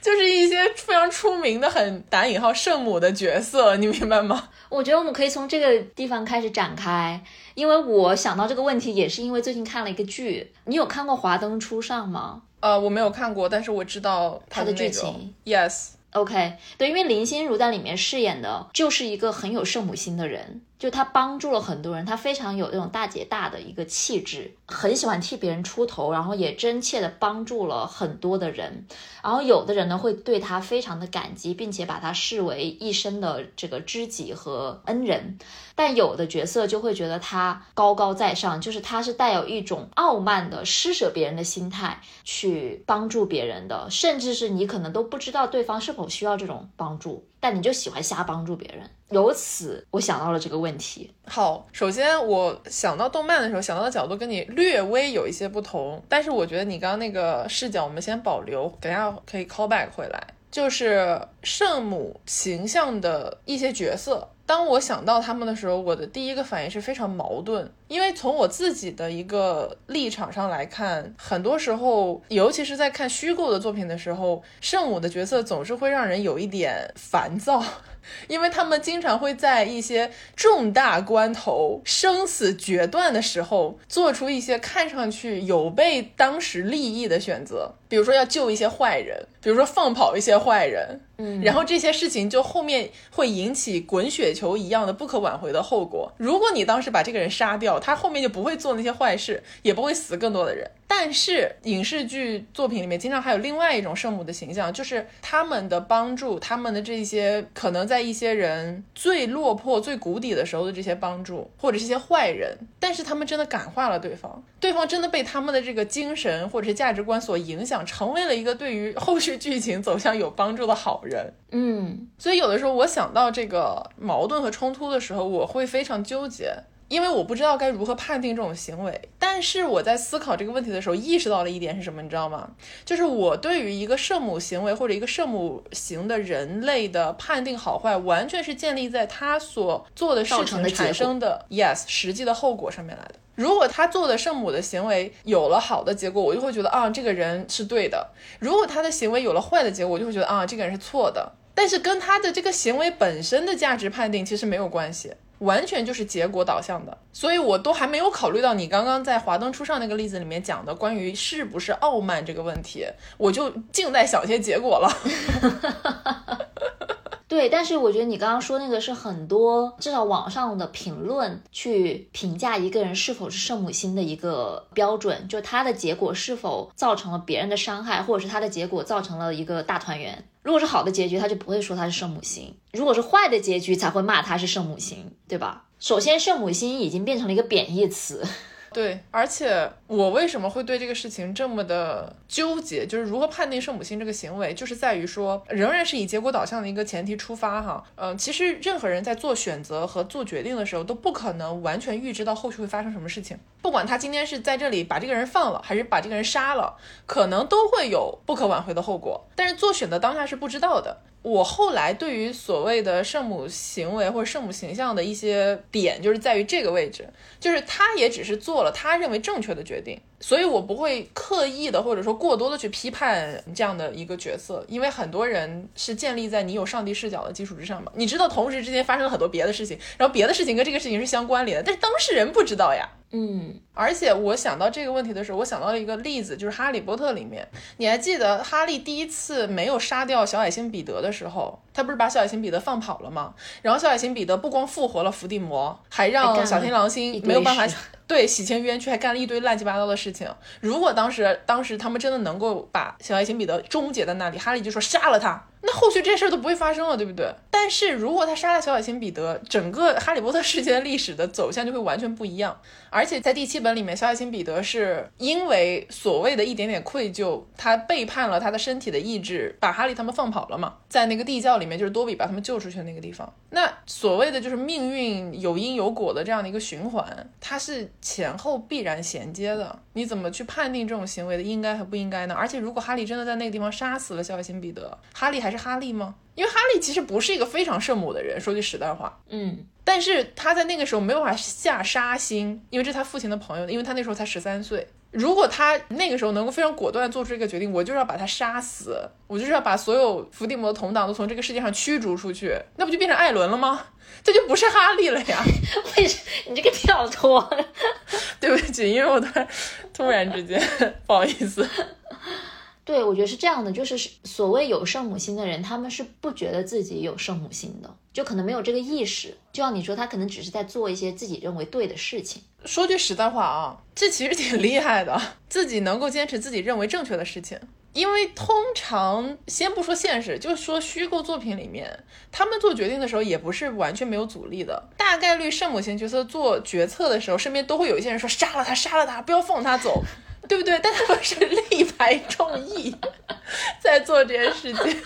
Speaker 2: 就是一些非常出名的很打引号圣母的角色，你明白吗？
Speaker 1: 我觉得我们可以从这个地方开始展开，因为我想到这个问题也是因为最近看了一个剧。你有看过《华灯初上》吗？
Speaker 2: 呃，我没有看过，但是我知道
Speaker 1: 它的剧情。
Speaker 2: Yes，OK，
Speaker 1: 对，因为林心如在里面饰演的就是一个很有圣母心的人。就他帮助了很多人，他非常有那种大姐大的一个气质，很喜欢替别人出头，然后也真切的帮助了很多的人。然后有的人呢会对他非常的感激，并且把他视为一生的这个知己和恩人。但有的角色就会觉得他高高在上，就是他是带有一种傲慢的施舍别人的心态去帮助别人的，甚至是你可能都不知道对方是否需要这种帮助。但你就喜欢瞎帮助别人，由此我想到了这个问题。
Speaker 2: 好，首先我想到动漫的时候，想到的角度跟你略微有一些不同，但是我觉得你刚刚那个视角我们先保留，等下可以 call back 回来，就是圣母形象的一些角色。当我想到他们的时候，我的第一个反应是非常矛盾，因为从我自己的一个立场上来看，很多时候，尤其是在看虚构的作品的时候，圣母的角色总是会让人有一点烦躁。因为他们经常会在一些重大关头、生死决断的时候，做出一些看上去有悖当时利益的选择，比如说要救一些坏人，比如说放跑一些坏人，
Speaker 1: 嗯，
Speaker 2: 然后这些事情就后面会引起滚雪球一样的不可挽回的后果。如果你当时把这个人杀掉，他后面就不会做那些坏事，也不会死更多的人。但是影视剧作品里面经常还有另外一种圣母的形象，就是他们的帮助，他们的这些可能在一些人最落魄、最谷底的时候的这些帮助，或者是些坏人，但是他们真的感化了对方，对方真的被他们的这个精神或者是价值观所影响，成为了一个对于后续剧情走向有帮助的好人。
Speaker 1: 嗯，
Speaker 2: 所以有的时候我想到这个矛盾和冲突的时候，我会非常纠结。因为我不知道该如何判定这种行为，但是我在思考这个问题的时候，意识到了一点是什么，你知道吗？就是我对于一个圣母行为或者一个圣母型的人类的判定好坏，完全是建立在他所做的事情产生的 yes 实际的后果上面来的。如果他做的圣母的行为有了好的结果，我就会觉得啊，这个人是对的；如果他的行为有了坏的结果，我就会觉得啊，这个人是错的。但是跟他的这个行为本身的价值判定其实没有关系。完全就是结果导向的，所以我都还没有考虑到你刚刚在华灯初上那个例子里面讲的关于是不是傲慢这个问题，我就静待想些结果了。
Speaker 1: 对，但是我觉得你刚刚说那个是很多至少网上的评论去评价一个人是否是圣母心的一个标准，就他的结果是否造成了别人的伤害，或者是他的结果造成了一个大团圆。如果是好的结局，他就不会说他是圣母心；如果是坏的结局，才会骂他是圣母心，对吧？首先，圣母心已经变成了一个贬义词。
Speaker 2: 对，而且我为什么会对这个事情这么的纠结？就是如何判定圣母心这个行为，就是在于说，仍然是以结果导向的一个前提出发哈。嗯，其实任何人在做选择和做决定的时候，都不可能完全预知到后续会发生什么事情。不管他今天是在这里把这个人放了，还是把这个人杀了，可能都会有不可挽回的后果。但是做选择当下是不知道的。我后来对于所谓的圣母行为或者圣母形象的一些点，就是在于这个位置，就是他也只是做了他认为正确的决定，所以我不会刻意的或者说过多的去批判这样的一个角色，因为很多人是建立在你有上帝视角的基础之上嘛。你知道，同时之间发生了很多别的事情，然后别的事情跟这个事情是相关联的，但是当事人不知道呀。
Speaker 1: 嗯，
Speaker 2: 而且我想到这个问题的时候，我想到了一个例子，就是《哈利波特》里面，你还记得哈利第一次没有杀掉小矮星彼得的时候，他不是把小矮星彼得放跑了吗？然后小矮星彼得不光复活了伏地魔，还让小天狼星没有办法对洗清冤屈，还干了一堆乱七八糟的事情。如果当时当时他们真的能够把小矮星彼得终结在那里，哈利就说杀了他。那后续这事儿都不会发生了，对不对？但是如果他杀了小小星彼得，整个哈利波特世界的历史的走向就会完全不一样。而且在第七本里面，小小星彼得是因为所谓的一点点愧疚，他背叛了他的身体的意志，把哈利他们放跑了嘛。在那个地窖里面，就是多比把他们救出去的那个地方。那所谓的就是命运有因有果的这样的一个循环，它是前后必然衔接的。你怎么去判定这种行为的应该和不应该呢？而且如果哈利真的在那个地方杀死了小小星彼得，哈利还还是。哈利吗？因为哈利其实不是一个非常圣母的人，说句实在话，
Speaker 1: 嗯，
Speaker 2: 但是他在那个时候没有办法下杀心，因为这是他父亲的朋友，因为他那时候才十三岁。如果他那个时候能够非常果断做出一个决定，我就是要把他杀死，我就是要把所有伏地魔的同党都从这个世界上驱逐出去，那不就变成艾伦了吗？这就不是哈利了呀？
Speaker 1: 为什你这个跳脱？
Speaker 2: 对不起，因为我突然突然之间不好意思。
Speaker 1: 对，我觉得是这样的，就是所谓有圣母心的人，他们是不觉得自己有圣母心的，就可能没有这个意识。就像你说，他可能只是在做一些自己认为对的事情。
Speaker 2: 说句实在话啊，这其实挺厉害的，自己能够坚持自己认为正确的事情。因为通常，先不说现实，就说虚构作品里面，他们做决定的时候也不是完全没有阻力的。大概率圣母型角色做决策的时候，身边都会有一些人说杀了他，杀了他，不要放他走。对不对？但他们是力排众议，在做这件事情。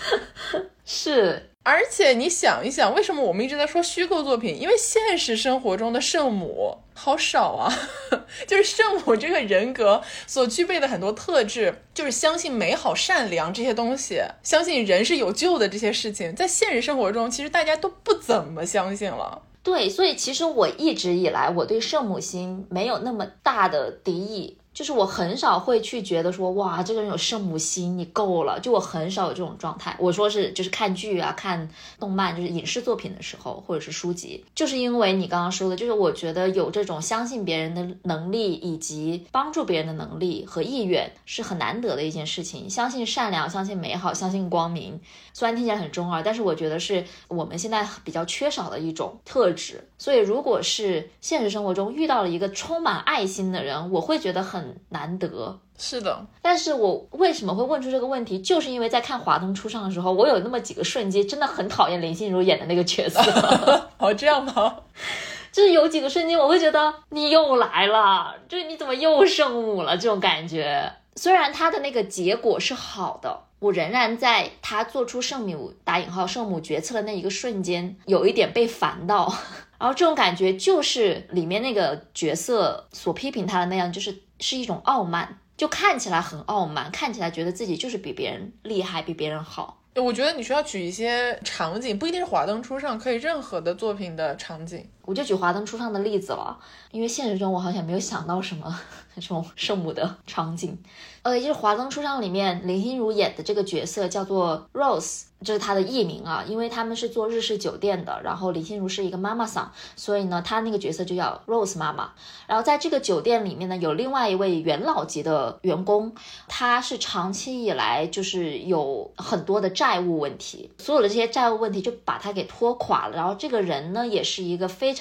Speaker 1: 是，
Speaker 2: 而且你想一想，为什么我们一直在说虚构作品？因为现实生活中的圣母好少啊。就是圣母这个人格所具备的很多特质，就是相信美好、善良这些东西，相信人是有救的这些事情，在现实生活中，其实大家都不怎么相信了。
Speaker 1: 对，所以其实我一直以来，我对圣母心没有那么大的敌意。就是我很少会去觉得说哇，这个人有圣母心，你够了。就我很少有这种状态。我说是，就是看剧啊、看动漫，就是影视作品的时候，或者是书籍，就是因为你刚刚说的，就是我觉得有这种相信别人的能力，以及帮助别人的能力和意愿，是很难得的一件事情。相信善良，相信美好，相信光明。虽然听起来很中二，但是我觉得是我们现在比较缺少的一种特质。所以，如果是现实生活中遇到了一个充满爱心的人，我会觉得很。很难得，
Speaker 2: 是的。
Speaker 1: 但是我为什么会问出这个问题，就是因为在看《华灯初上》的时候，我有那么几个瞬间真的很讨厌林心如演的那个角色。
Speaker 2: 哦，这样吗？
Speaker 1: 就是有几个瞬间，我会觉得你又来了，就是你怎么又圣母了这种感觉。虽然他的那个结果是好的，我仍然在他做出圣母打引号圣母决策的那一个瞬间，有一点被烦到。然后这种感觉就是里面那个角色所批评他的那样，就是是一种傲慢，就看起来很傲慢，看起来觉得自己就是比别人厉害，比别人好。
Speaker 2: 我觉得你需要举一些场景，不一定是华灯初上，可以任何的作品的场景。
Speaker 1: 我就举华灯初上的例子了，因为现实中我好像没有想到什么 那种圣母的场景。呃，就是华灯初上里面林心如演的这个角色叫做 Rose。这是她的艺名啊，因为他们是做日式酒店的，然后林心如是一个妈妈桑，所以呢，她那个角色就叫 Rose 妈妈。然后在这个酒店里面呢，有另外一位元老级的员工，他是长期以来就是有很多的债务问题，所有的这些债务问题就把他给拖垮了。然后这个人呢，也是一个非常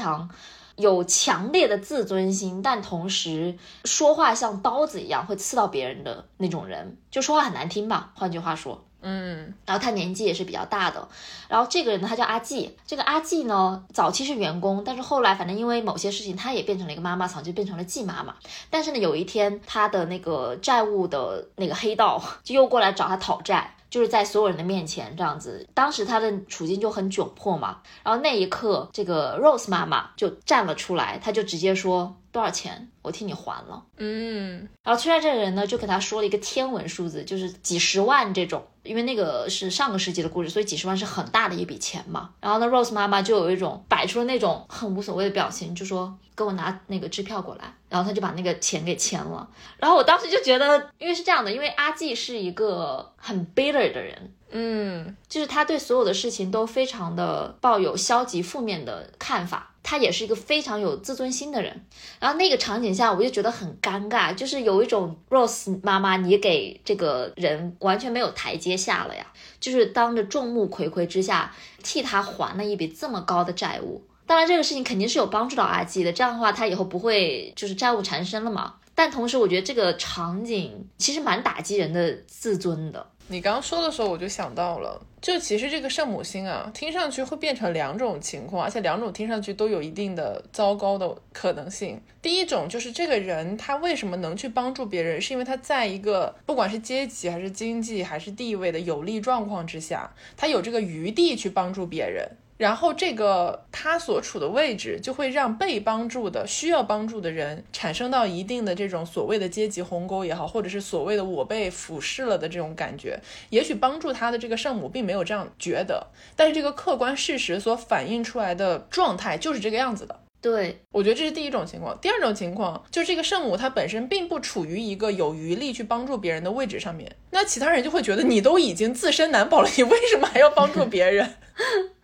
Speaker 1: 有强烈的自尊心，但同时说话像刀子一样会刺到别人的那种人，就说话很难听吧，换句话说。
Speaker 2: 嗯，
Speaker 1: 然后他年纪也是比较大的，然后这个人呢，他叫阿季。这个阿季呢，早期是员工，但是后来反正因为某些事情，他也变成了一个妈妈桑，就变成了季妈妈。但是呢，有一天他的那个债务的那个黑道 就又过来找他讨债，就是在所有人的面前这样子。当时他的处境就很窘迫嘛。然后那一刻，这个 Rose 妈妈就站了出来，她就直接说：“多少钱？我替你还了。
Speaker 2: 嗯，
Speaker 1: 然后崔帅这个人呢，就给他说了一个天文数字，就是几十万这种，因为那个是上个世纪的故事，所以几十万是很大的一笔钱嘛。然后呢，Rose 妈妈就有一种摆出了那种很无所谓的表情，就说给我拿那个支票过来，然后他就把那个钱给签了。然后我当时就觉得，因为是这样的，因为阿纪是一个很 bitter 的人，
Speaker 2: 嗯，
Speaker 1: 就是他对所有的事情都非常的抱有消极负面的看法。他也是一个非常有自尊心的人。然后那个场景下，我就觉得很尴尬，就是有一种 Rose 妈妈，你给这个人完全没有台阶下了呀，就是当着众目睽睽之下替他还了一笔这么高的债务。当然，这个事情肯定是有帮助到阿基的，这样的话他以后不会就是债务缠身了嘛。但同时，我觉得这个场景其实蛮打击人的自尊的。
Speaker 2: 你刚刚说的时候，我就想到了，就其实这个圣母心啊，听上去会变成两种情况，而且两种听上去都有一定的糟糕的可能性。第一种就是这个人他为什么能去帮助别人，是因为他在一个不管是阶级还是经济还是地位的有利状况之下，他有这个余地去帮助别人。然后这个他所处的位置就会让被帮助的、需要帮助的人产生到一定的这种所谓的阶级鸿沟也好，或者是所谓的我被俯视了的这种感觉。也许帮助他的这个圣母并没有这样觉得，但是这个客观事实所反映出来的状态就是这个样子的。
Speaker 1: 对，
Speaker 2: 我觉得这是第一种情况。第二种情况就是这个圣母她本身并不处于一个有余力去帮助别人的位置上面，那其他人就会觉得你都已经自身难保了，你为什么还要帮助别人？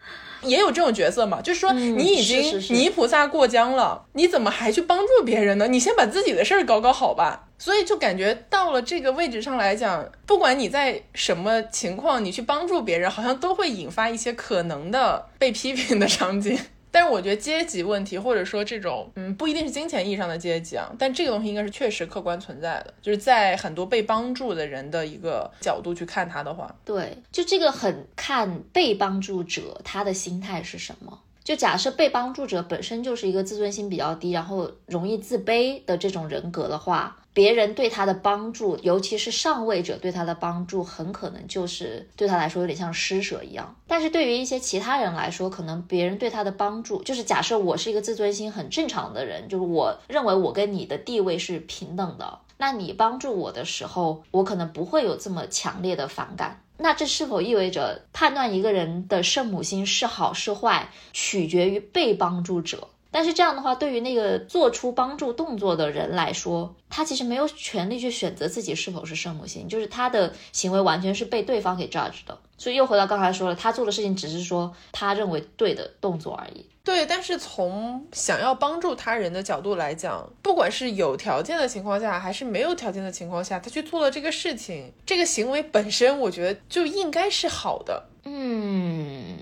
Speaker 2: 也有这种角色嘛，就是说你已经泥菩萨过江了，你怎么还去帮助别人呢？你先把自己的事儿搞搞好吧。所以就感觉到了这个位置上来讲，不管你在什么情况，你去帮助别人，好像都会引发一些可能的被批评的场景。但是我觉得阶级问题，或者说这种，嗯，不一定是金钱意义上的阶级啊，但这个东西应该是确实客观存在的，就是在很多被帮助的人的一个角度去看他的话，
Speaker 1: 对，就这个很看被帮助者他的心态是什么。就假设被帮助者本身就是一个自尊心比较低，然后容易自卑的这种人格的话，别人对他的帮助，尤其是上位者对他的帮助，很可能就是对他来说有点像施舍一样。但是对于一些其他人来说，可能别人对他的帮助，就是假设我是一个自尊心很正常的人，就是我认为我跟你的地位是平等的，那你帮助我的时候，我可能不会有这么强烈的反感。那这是否意味着判断一个人的圣母心是好是坏，取决于被帮助者？但是这样的话，对于那个做出帮助动作的人来说，他其实没有权利去选择自己是否是圣母心，就是他的行为完全是被对方给 judge 的。所以又回到刚才说了，他做的事情只是说他认为对的动作而已。
Speaker 2: 对，但是从想要帮助他人的角度来讲，不管是有条件的情况下，还是没有条件的情况下，他去做了这个事情，这个行为本身，我觉得就应该是好的。
Speaker 1: 嗯，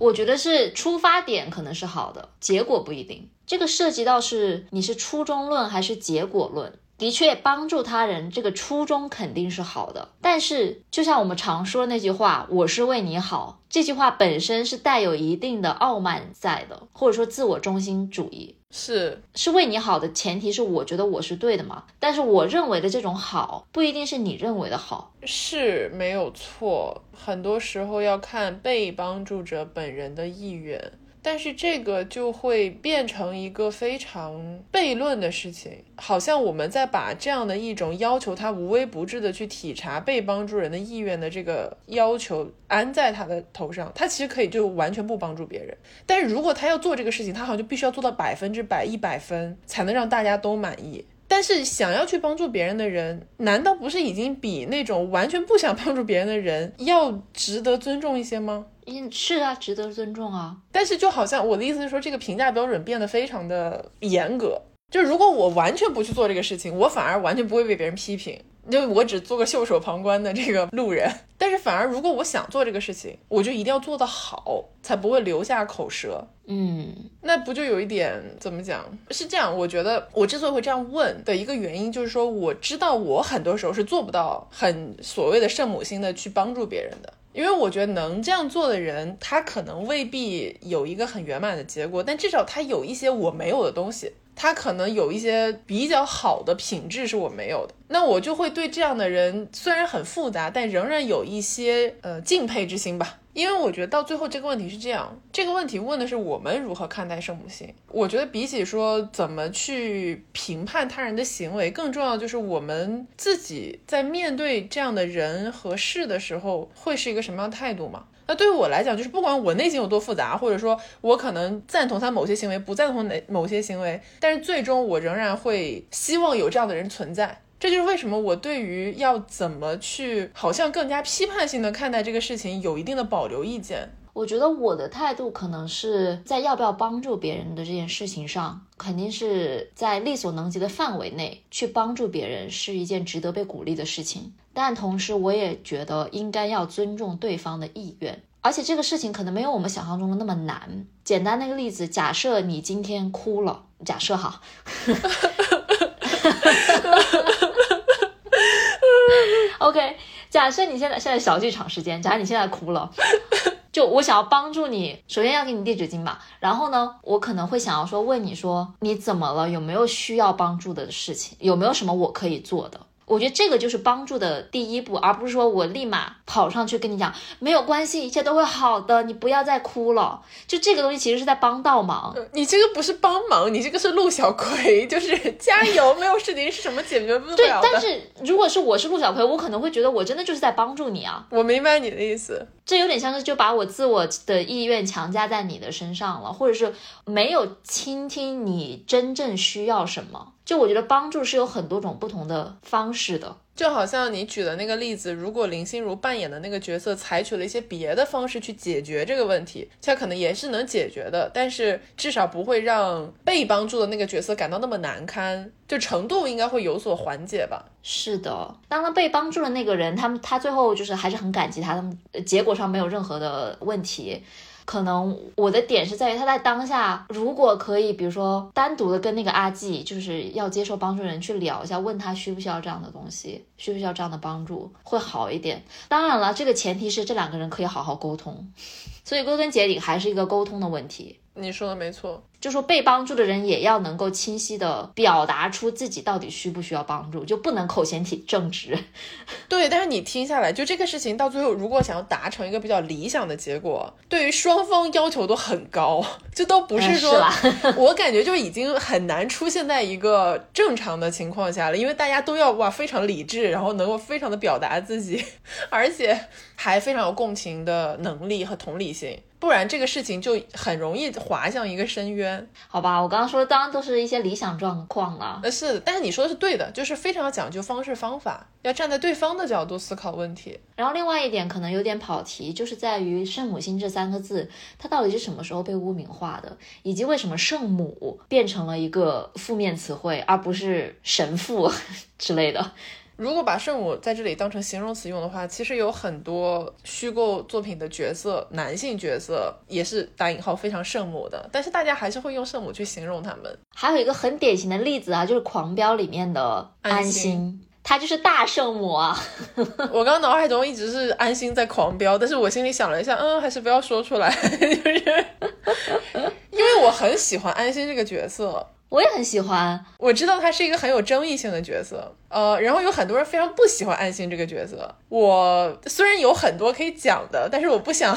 Speaker 1: 我觉得是出发点可能是好的，结果不一定。这个涉及到是你是初衷论还是结果论。的确，帮助他人这个初衷肯定是好的，但是就像我们常说的那句话“我是为你好”，这句话本身是带有一定的傲慢在的，或者说自我中心主义，
Speaker 2: 是
Speaker 1: 是为你好的前提是我觉得我是对的嘛？但是我认为的这种好不一定是你认为的好，
Speaker 2: 是没有错，很多时候要看被帮助者本人的意愿。但是这个就会变成一个非常悖论的事情，好像我们在把这样的一种要求他无微不至的去体察被帮助人的意愿的这个要求安在他的头上，他其实可以就完全不帮助别人。但是如果他要做这个事情，他好像就必须要做到百分之百一百分才能让大家都满意。但是想要去帮助别人的人，难道不是已经比那种完全不想帮助别人的人要值得尊重一些吗？
Speaker 1: 嗯，是啊，值得尊重啊。
Speaker 2: 但是就好像我的意思是说，这个评价标准变得非常的严格。就如果我完全不去做这个事情，我反而完全不会被别人批评。就我只做个袖手旁观的这个路人。但是反而如果我想做这个事情，我就一定要做得好，才不会留下口舌。
Speaker 1: 嗯，
Speaker 2: 那不就有一点怎么讲？是这样，我觉得我之所以会这样问的一个原因，就是说我知道我很多时候是做不到很所谓的圣母心的去帮助别人的。因为我觉得能这样做的人，他可能未必有一个很圆满的结果，但至少他有一些我没有的东西。他可能有一些比较好的品质是我没有的，那我就会对这样的人虽然很复杂，但仍然有一些呃敬佩之心吧。因为我觉得到最后这个问题是这样，这个问题问的是我们如何看待圣母心。我觉得比起说怎么去评判他人的行为，更重要就是我们自己在面对这样的人和事的时候，会是一个什么样的态度嘛？那对于我来讲，就是不管我内心有多复杂，或者说我可能赞同他某些行为，不赞同哪某些行为，但是最终我仍然会希望有这样的人存在。这就是为什么我对于要怎么去好像更加批判性的看待这个事情有一定的保留意见。
Speaker 1: 我觉得我的态度可能是在要不要帮助别人的这件事情上，肯定是在力所能及的范围内去帮助别人是一件值得被鼓励的事情。但同时，我也觉得应该要尊重对方的意愿，而且这个事情可能没有我们想象中的那么难。简单的一个例子，假设你今天哭了，假设哈。OK，假设你现在现在小剧场时间，假设你现在哭了，就我想要帮助你，首先要给你递纸巾吧，然后呢，我可能会想要说问你说你怎么了，有没有需要帮助的事情，有没有什么我可以做的。我觉得这个就是帮助的第一步，而不是说我立马跑上去跟你讲没有关系，一切都会好的，你不要再哭了。就这个东西其实是在帮倒忙，
Speaker 2: 你这个不是帮忙，你这个是陆小葵，就是 加油，没有事情是什么解决不了的。
Speaker 1: 对，但是如果是我是陆小葵，我可能会觉得我真的就是在帮助你啊。
Speaker 2: 我明白你的意思，
Speaker 1: 这有点像是就把我自我的意愿强加在你的身上了，或者是没有倾听你真正需要什么。就我觉得帮助是有很多种不同的方式的，
Speaker 2: 就好像你举的那个例子，如果林心如扮演的那个角色采取了一些别的方式去解决这个问题，他可能也是能解决的，但是至少不会让被帮助的那个角色感到那么难堪，就程度应该会有所缓解吧。
Speaker 1: 是的，当他被帮助的那个人，他们他最后就是还是很感激他，他们结果上没有任何的问题。可能我的点是在于他在当下，如果可以，比如说单独的跟那个阿纪，就是要接受帮助人去聊一下，问他需不需要这样的东西，需不需要这样的帮助，会好一点。当然了，这个前提是这两个人可以好好沟通，所以归根结底还是一个沟通的问题。
Speaker 2: 你说的没错，
Speaker 1: 就说被帮助的人也要能够清晰的表达出自己到底需不需要帮助，就不能口嫌体正直。
Speaker 2: 对，但是你听下来，就这个事情到最后，如果想要达成一个比较理想的结果，对于双方要求都很高，就都不是说，我感觉就已经很难出现在一个正常的情况下了，因为大家都要哇非常理智，然后能够非常的表达自己，而且还非常有共情的能力和同理心。不然这个事情就很容易滑向一个深渊，
Speaker 1: 好吧？我刚刚说的当然都是一些理想状况了。
Speaker 2: 呃，是，但是你说的是对的，就是非常讲究方式方法，要站在对方的角度思考问题。
Speaker 1: 然后另外一点可能有点跑题，就是在于“圣母心”这三个字，它到底是什么时候被污名化的，以及为什么圣母变成了一个负面词汇，而不是神父之类的。
Speaker 2: 如果把圣母在这里当成形容词用的话，其实有很多虚构作品的角色，男性角色也是打引号非常圣母的，但是大家还是会用圣母去形容他们。
Speaker 1: 还有一个很典型的例子啊，就是《狂飙》里面的安心，她就是大圣母啊。
Speaker 2: 我刚刚脑海中一直是安心在狂飙，但是我心里想了一下，嗯，还是不要说出来，就是因为我很喜欢安心这个角色。
Speaker 1: 我也很喜欢，
Speaker 2: 我知道他是一个很有争议性的角色，呃，然后有很多人非常不喜欢安心这个角色。我虽然有很多可以讲的，但是我不想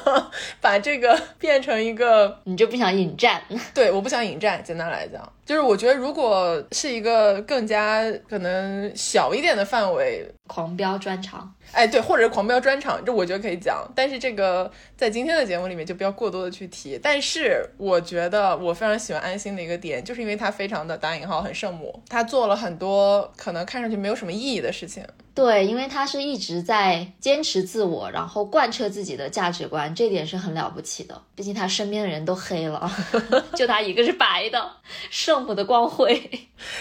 Speaker 2: 把这个变成一个，
Speaker 1: 你就不想引战？
Speaker 2: 对，我不想引战。简单来讲，就是我觉得如果是一个更加可能小一点的范围，
Speaker 1: 狂飙专场。
Speaker 2: 哎，对，或者是狂飙专场，这我觉得可以讲，但是这个在今天的节目里面就不要过多的去提。但是我觉得我非常喜欢安心的一个点，就是因为他非常的打引号很圣母，他做了很多可能看上去没有什么意义的事情。
Speaker 1: 对，因为他是一直在坚持自我，然后贯彻自己的价值观，这点是很了不起的。毕竟他身边的人都黑了，就他一个是白的，圣母的光辉。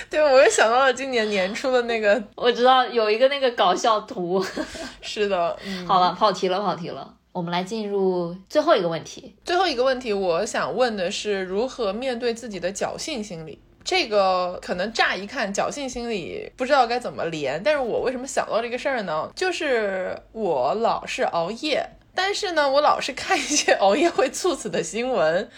Speaker 2: 对，我又想到了今年年初的那个，
Speaker 1: 我知道有一个那个搞笑图。
Speaker 2: 是的，
Speaker 1: 好了，跑题了，跑题了。我们来进入最后一个问题。
Speaker 2: 最后一个问题，我想问的是如何面对自己的侥幸心理。这个可能乍一看侥幸心理不知道该怎么连，但是我为什么想到这个事儿呢？就是我老是熬夜，但是呢，我老是看一些熬夜会猝死的新闻。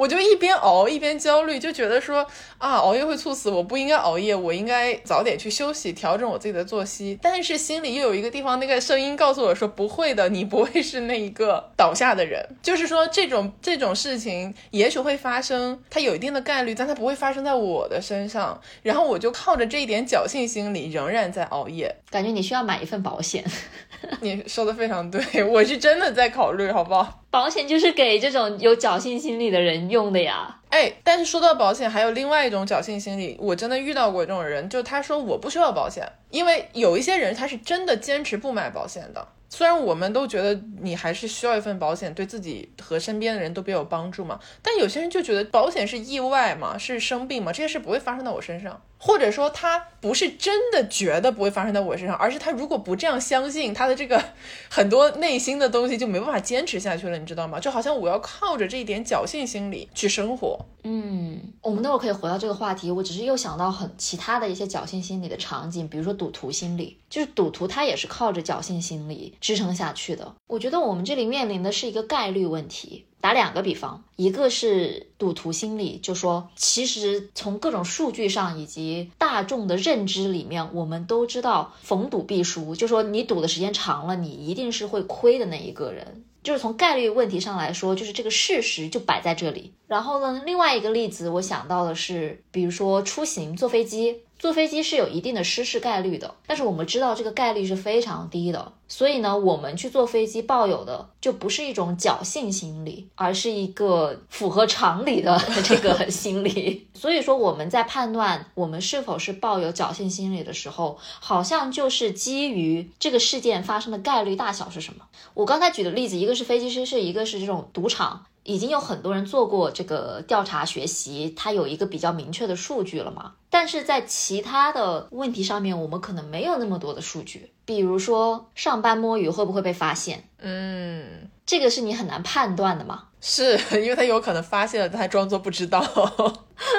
Speaker 2: 我就一边熬一边焦虑，就觉得说啊，熬夜会猝死，我不应该熬夜，我应该早点去休息，调整我自己的作息。但是心里又有一个地方，那个声音告诉我说，不会的，你不会是那一个倒下的人。就是说，这种这种事情也许会发生，它有一定的概率，但它不会发生在我的身上。然后我就靠着这一点侥幸心理，仍然在熬夜。
Speaker 1: 感觉你需要买一份保险。
Speaker 2: 你说的非常对，我是真的在考虑，好不好？
Speaker 1: 保险就是给这种有侥幸心理的人用的呀。
Speaker 2: 哎，但是说到保险，还有另外一种侥幸心理，我真的遇到过这种人，就他说我不需要保险，因为有一些人他是真的坚持不买保险的。虽然我们都觉得你还是需要一份保险，对自己和身边的人都比较有帮助嘛，但有些人就觉得保险是意外嘛，是生病嘛，这些事不会发生在我身上。或者说他不是真的觉得不会发生在我身上，而是他如果不这样相信，他的这个很多内心的东西就没办法坚持下去了，你知道吗？就好像我要靠着这一点侥幸心理去生活。
Speaker 1: 嗯，我们待会儿可以回到这个话题。我只是又想到很其他的一些侥幸心理的场景，比如说赌徒心理，就是赌徒他也是靠着侥幸心理支撑下去的。我觉得我们这里面临的是一个概率问题。打两个比方，一个是赌徒心理，就说其实从各种数据上以及大众的认知里面，我们都知道逢赌必输，就说你赌的时间长了，你一定是会亏的那一个人。就是从概率问题上来说，就是这个事实就摆在这里。然后呢，另外一个例子我想到的是，比如说出行坐飞机。坐飞机是有一定的失事概率的，但是我们知道这个概率是非常低的，所以呢，我们去坐飞机抱有的就不是一种侥幸心理，而是一个符合常理的 这个心理。所以说，我们在判断我们是否是抱有侥幸心理的时候，好像就是基于这个事件发生的概率大小是什么。我刚才举的例子，一个是飞机失事，一个是这种赌场。已经有很多人做过这个调查学习，它有一个比较明确的数据了嘛？但是在其他的问题上面，我们可能没有那么多的数据。比如说上班摸鱼会不会被发现？
Speaker 2: 嗯，
Speaker 1: 这个是你很难判断的嘛？
Speaker 2: 是因为他有可能发现了，他还装作不知道。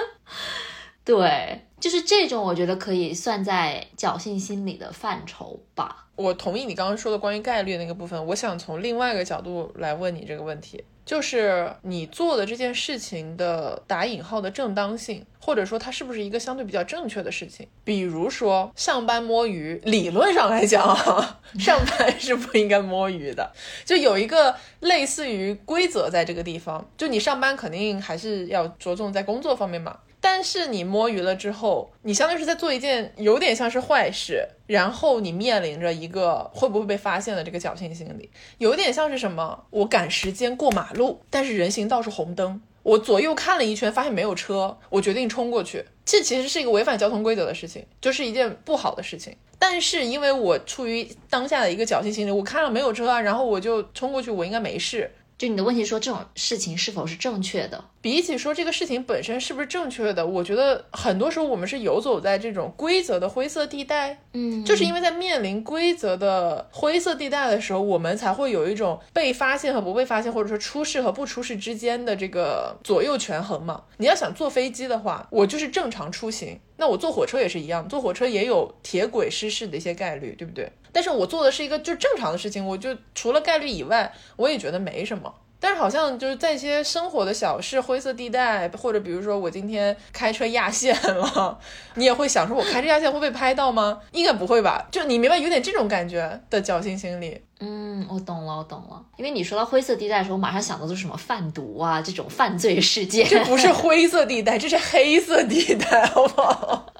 Speaker 1: 对，就是这种，我觉得可以算在侥幸心理的范畴吧。
Speaker 2: 我同意你刚刚说的关于概率那个部分，我想从另外一个角度来问你这个问题。就是你做的这件事情的打引号的正当性，或者说它是不是一个相对比较正确的事情？比如说上班摸鱼，理论上来讲，上班是不应该摸鱼的，就有一个类似于规则在这个地方。就你上班肯定还是要着重在工作方面嘛。但是你摸鱼了之后，你相当于是在做一件有点像是坏事，然后你面临着一个会不会被发现的这个侥幸心理，有点像是什么？我赶时间过马路，但是人行道是红灯，我左右看了一圈，发现没有车，我决定冲过去。这其实是一个违反交通规则的事情，就是一件不好的事情。但是因为我出于当下的一个侥幸心理，我看了没有车啊，然后我就冲过去，我应该没事。
Speaker 1: 就你的问题说这种事情是否是正确的？
Speaker 2: 比起说这个事情本身是不是正确的，我觉得很多时候我们是游走在这种规则的灰色地带。
Speaker 1: 嗯，
Speaker 2: 就是因为在面临规则的灰色地带的时候，我们才会有一种被发现和不被发现，或者说出事和不出事之间的这个左右权衡嘛。你要想坐飞机的话，我就是正常出行，那我坐火车也是一样，坐火车也有铁轨失事的一些概率，对不对？但是我做的是一个就正常的事情，我就除了概率以外，我也觉得没什么。但是好像就是在一些生活的小事、灰色地带，或者比如说我今天开车压线了，你也会想说，我开车压线会被拍到吗？应该不会吧？就你明白有点这种感觉的侥幸心理。
Speaker 1: 嗯，我懂了，我懂了。因为你说到灰色地带的时候，我马上想到的是什么贩毒啊这种犯罪事件。
Speaker 2: 这不是灰色地带，这是黑色地带，好不好？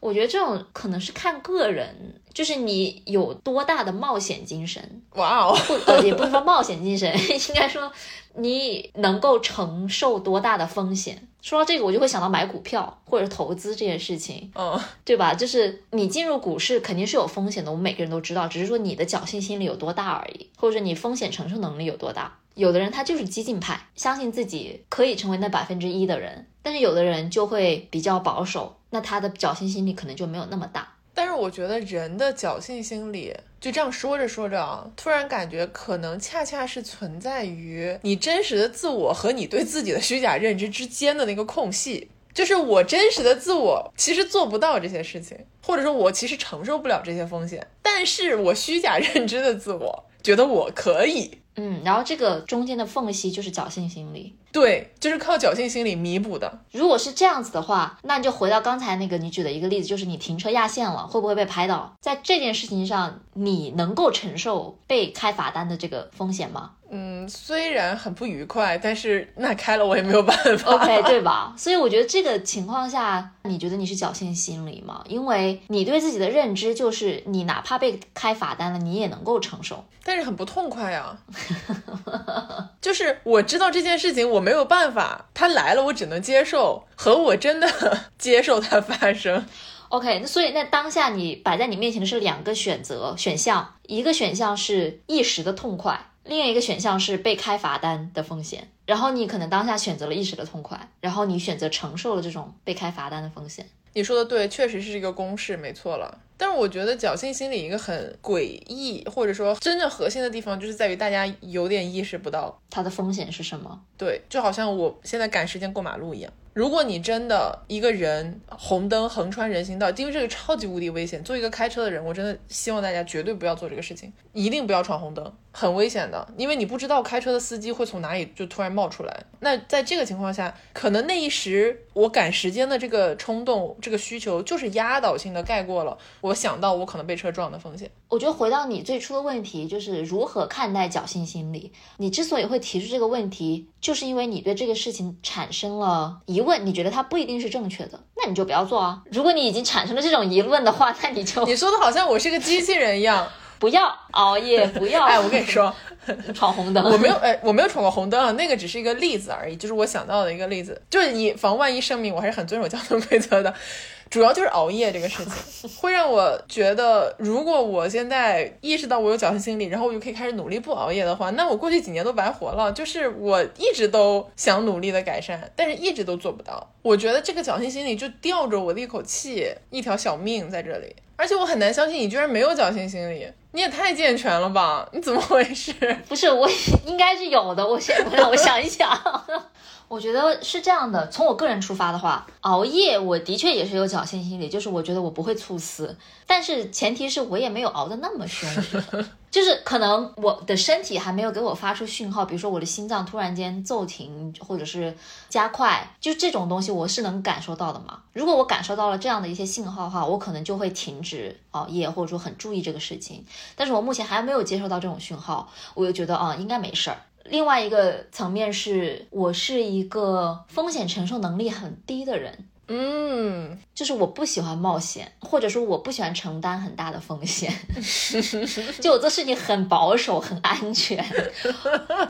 Speaker 1: 我觉得这种可能是看个人，就是你有多大的冒险精神。
Speaker 2: 哇哦，
Speaker 1: 不呃，也不是说冒险精神，应该说你能够承受多大的风险。说到这个，我就会想到买股票或者投资这件事情，
Speaker 2: 嗯，
Speaker 1: 对吧？就是你进入股市肯定是有风险的，我们每个人都知道，只是说你的侥幸心理有多大而已，或者你风险承受能力有多大。有的人他就是激进派，相信自己可以成为那百分之一的人，但是有的人就会比较保守。那他的侥幸心理可能就没有那么大，
Speaker 2: 但是我觉得人的侥幸心理就这样说着说着啊，突然感觉可能恰恰是存在于你真实的自我和你对自己的虚假认知之间的那个空隙，就是我真实的自我其实做不到这些事情，或者说我其实承受不了这些风险，但是我虚假认知的自我觉得我可以。
Speaker 1: 嗯，然后这个中间的缝隙就是侥幸心理。
Speaker 2: 对，就是靠侥幸心理弥补的。
Speaker 1: 如果是这样子的话，那你就回到刚才那个你举的一个例子，就是你停车压线了，会不会被拍到？在这件事情上，你能够承受被开罚单的这个风险吗？
Speaker 2: 嗯，虽然很不愉快，但是那开了我也没有办法。
Speaker 1: OK，对吧？所以我觉得这个情况下，你觉得你是侥幸心理吗？因为你对自己的认知就是，你哪怕被开罚单了，你也能够承受。
Speaker 2: 但是很不痛快啊。就是我知道这件事情我没有办法，它来了我只能接受，和我真的 接受它发生。
Speaker 1: OK，那所以那当下你摆在你面前的是两个选择选项，一个选项是一时的痛快，另一个选项是被开罚单的风险。然后你可能当下选择了一时的痛快，然后你选择承受了这种被开罚单的风险。
Speaker 2: 你说的对，确实是一个公式，没错了。但是我觉得侥幸心理一个很诡异，或者说真正核心的地方，就是在于大家有点意识不到，
Speaker 1: 它的风险是什么？
Speaker 2: 对，就好像我现在赶时间过马路一样。如果你真的一个人红灯横穿人行道，因为这个超级无敌危险。作为一个开车的人，我真的希望大家绝对不要做这个事情，一定不要闯红灯，很危险的，因为你不知道开车的司机会从哪里就突然冒出来。那在这个情况下，可能那一时我赶时间的这个冲动、这个需求，就是压倒性的盖过了我想到我可能被车撞的风险。
Speaker 1: 我觉得回到你最初的问题，就是如何看待侥幸心理。你之所以会提出这个问题，就是因为你对这个事情产生了疑问，你觉得它不一定是正确的，那你就不要做啊。如果你已经产生了这种疑问的话，那你就
Speaker 2: 你说的好像我是个机器人一样。
Speaker 1: 不要熬夜，不要
Speaker 2: 哎，我跟你说，
Speaker 1: 闯红灯。
Speaker 2: 我没有，哎，我没有闯过红灯啊，那个只是一个例子而已，就是我想到的一个例子，就是以防万一生命，我还是很遵守交通规则的。主要就是熬夜这个事情，会让我觉得，如果我现在意识到我有侥幸心理，然后我就可以开始努力不熬夜的话，那我过去几年都白活了。就是我一直都想努力的改善，但是一直都做不到。我觉得这个侥幸心理就吊着我的一口气，一条小命在这里。而且我很难相信你居然没有侥幸心理，你也太健全了吧？你怎么回事？
Speaker 1: 不是，我应该是有的。我先让我想一想。我觉得是这样的，从我个人出发的话，熬夜我的确也是有侥幸心理，就是我觉得我不会猝死，但是前提是我也没有熬得那么凶，就是可能我的身体还没有给我发出讯号，比如说我的心脏突然间骤停或者是加快，就这种东西我是能感受到的嘛。如果我感受到了这样的一些信号的话，我可能就会停止熬夜，或者说很注意这个事情。但是我目前还没有接受到这种讯号，我就觉得啊、应该没事儿。另外一个层面是我是一个风险承受能力很低的人，
Speaker 2: 嗯，
Speaker 1: 就是我不喜欢冒险，或者说我不喜欢承担很大的风险，就我做事情很保守、很安全。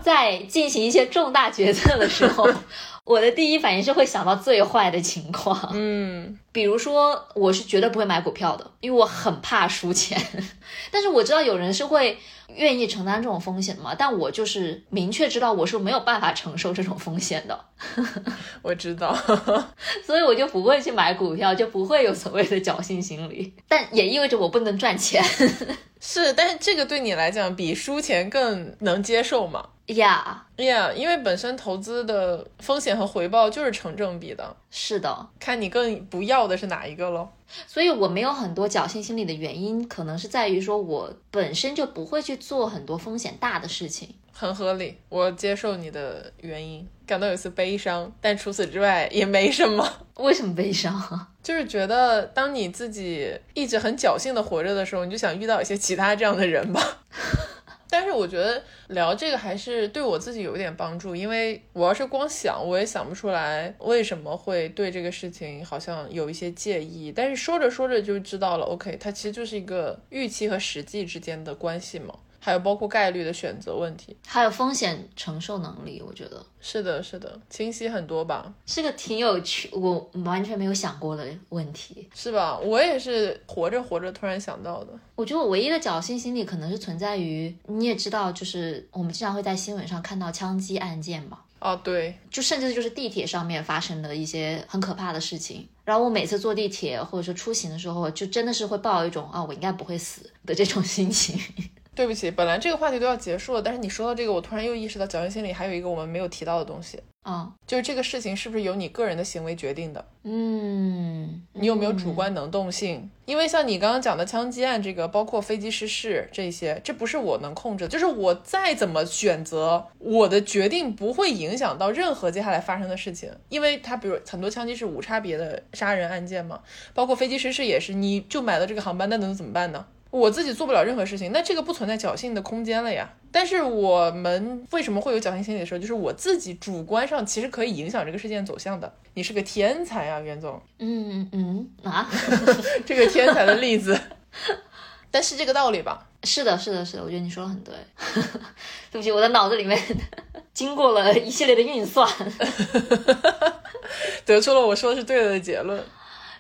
Speaker 1: 在进行一些重大决策的时候，我的第一反应是会想到最坏的情况。
Speaker 2: 嗯，
Speaker 1: 比如说，我是绝对不会买股票的，因为我很怕输钱。但是我知道有人是会愿意承担这种风险的嘛，但我就是明确知道我是没有办法承受这种风险的，
Speaker 2: 我知道。
Speaker 1: 所以我就不会去买股票，就不会有所谓的侥幸心理。但也意味着我不能赚钱
Speaker 2: 是，但是这个对你来讲比输钱更能接受嘛
Speaker 1: 呀。
Speaker 2: ？Yeah，因为本身投资的风险和回报就是成正比的，
Speaker 1: 是的，
Speaker 2: 看你更不要的是哪一个咯。
Speaker 1: 所以我没有很多侥幸心理的原因，可能是在于说我本身就不会去做很多风险大的事情。
Speaker 2: 很合理，我接受你的原因，感到有丝悲伤，但除此之外也没什么。
Speaker 1: 为什么悲伤啊？
Speaker 2: 就是觉得，当你自己一直很侥幸的活着的时候，你就想遇到一些其他这样的人吧。但是我觉得聊这个还是对我自己有一点帮助，因为我要是光想，我也想不出来为什么会对这个事情好像有一些介意。但是说着说着就知道了，OK，它其实就是一个预期和实际之间的关系嘛，还有包括概率的选择问题。
Speaker 1: 还有风险承受能力，我觉得
Speaker 2: 是的，是的，清晰很多吧？
Speaker 1: 是个挺有趣，我完全没有想过的问题。
Speaker 2: 是吧？我也是活着活着突然想到的。
Speaker 1: 我觉得我唯一的侥幸心理可能是存在于，你也知道，就是我们经常会在新闻上看到枪击案件嘛，
Speaker 2: 哦，对，
Speaker 1: 就甚至就是地铁上面发生的一些很可怕的事情。然后我每次坐地铁或者说出行的时候，就真的是会抱一种啊，我应该不会死的这种心情。
Speaker 2: 对不起，本来这个话题都要结束了，但是你说到这个，我突然又意识到侥幸心理还有一个我们没有提到的东西，
Speaker 1: 啊，
Speaker 2: 就是这个事情是不是由你个人的行为决定的？
Speaker 1: 嗯，
Speaker 2: 你有没有主观能动性？因为像你刚刚讲的枪击案，这个包括飞机失事这些，这不是我能控制的。就是我再怎么选择，我的决定不会影响到任何接下来发生的事情。因为它比如很多枪击是无差别的杀人案件嘛，包括飞机失事也是，你就买了这个航班，那能怎么办呢？我自己做不了任何事情，那这个不存在侥幸的空间了呀。但是我们为什么会有侥幸心理的时候，就是我自己主观上其实可以影响这个事件走向的。你是个天才啊，袁总，
Speaker 1: 嗯嗯啊，
Speaker 2: 这个天才的例子，但是这个道理吧。
Speaker 1: 是的，是的，是的，我觉得你说的很对。对不起，我的脑子里面经过了一系列的运算，
Speaker 2: 得出了我说的是对的的结论。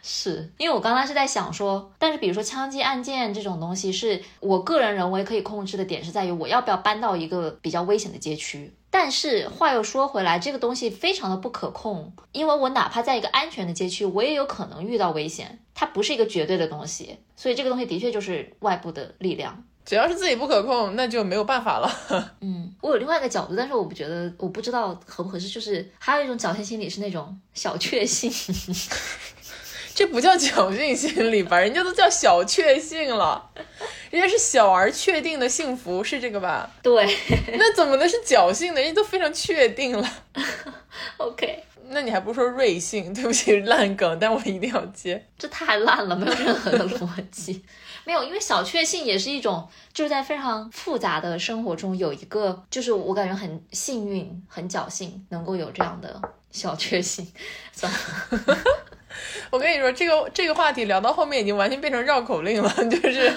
Speaker 1: 是因为我刚才是在想说，但是比如说枪击案件这种东西，是我个人认为可以控制的点是在于我要不要搬到一个比较危险的街区。但是话又说回来，这个东西非常的不可控，因为我哪怕在一个安全的街区，我也有可能遇到危险，它不是一个绝对的东西，所以这个东西的确就是外部的力量。
Speaker 2: 只要是自己不可控，那就没有办法了。
Speaker 1: 嗯，我有另外一个角度，但是我不觉得，我不知道合不合适。就是还有一种侥幸心理是那种小确幸。
Speaker 2: 这不叫侥幸心理吧？人家都叫小确幸了，人家是小而确定的幸福，是这个吧？
Speaker 1: 对，
Speaker 2: 那怎么能是侥幸呢？人家都非常确定了。
Speaker 1: OK，
Speaker 2: 那你还不说瑞幸？对不起，烂梗，但我一定要接。
Speaker 1: 这太烂了，没有任何的逻辑。没有，因为小确幸也是一种，就是在非常复杂的生活中有一个，就是我感觉很幸运、很侥幸，能够有这样的小确幸。算了。
Speaker 2: 我跟你说，这个这个话题聊到后面已经完全变成绕口令了，就是。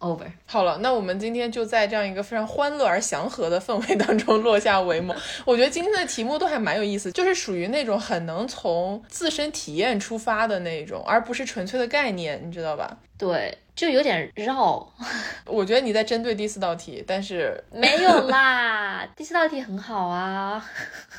Speaker 1: over。
Speaker 2: 好了，那我们今天就在这样一个非常欢乐而祥和的氛围当中落下帷幕。我觉得今天的题目都还蛮有意思，就是属于那种很能从自身体验出发的那种，而不是纯粹的概念，你知道吧？
Speaker 1: 对，就有点绕。
Speaker 2: 我觉得你在针对第四道题，但是
Speaker 1: 没有啦，第四道题很好啊。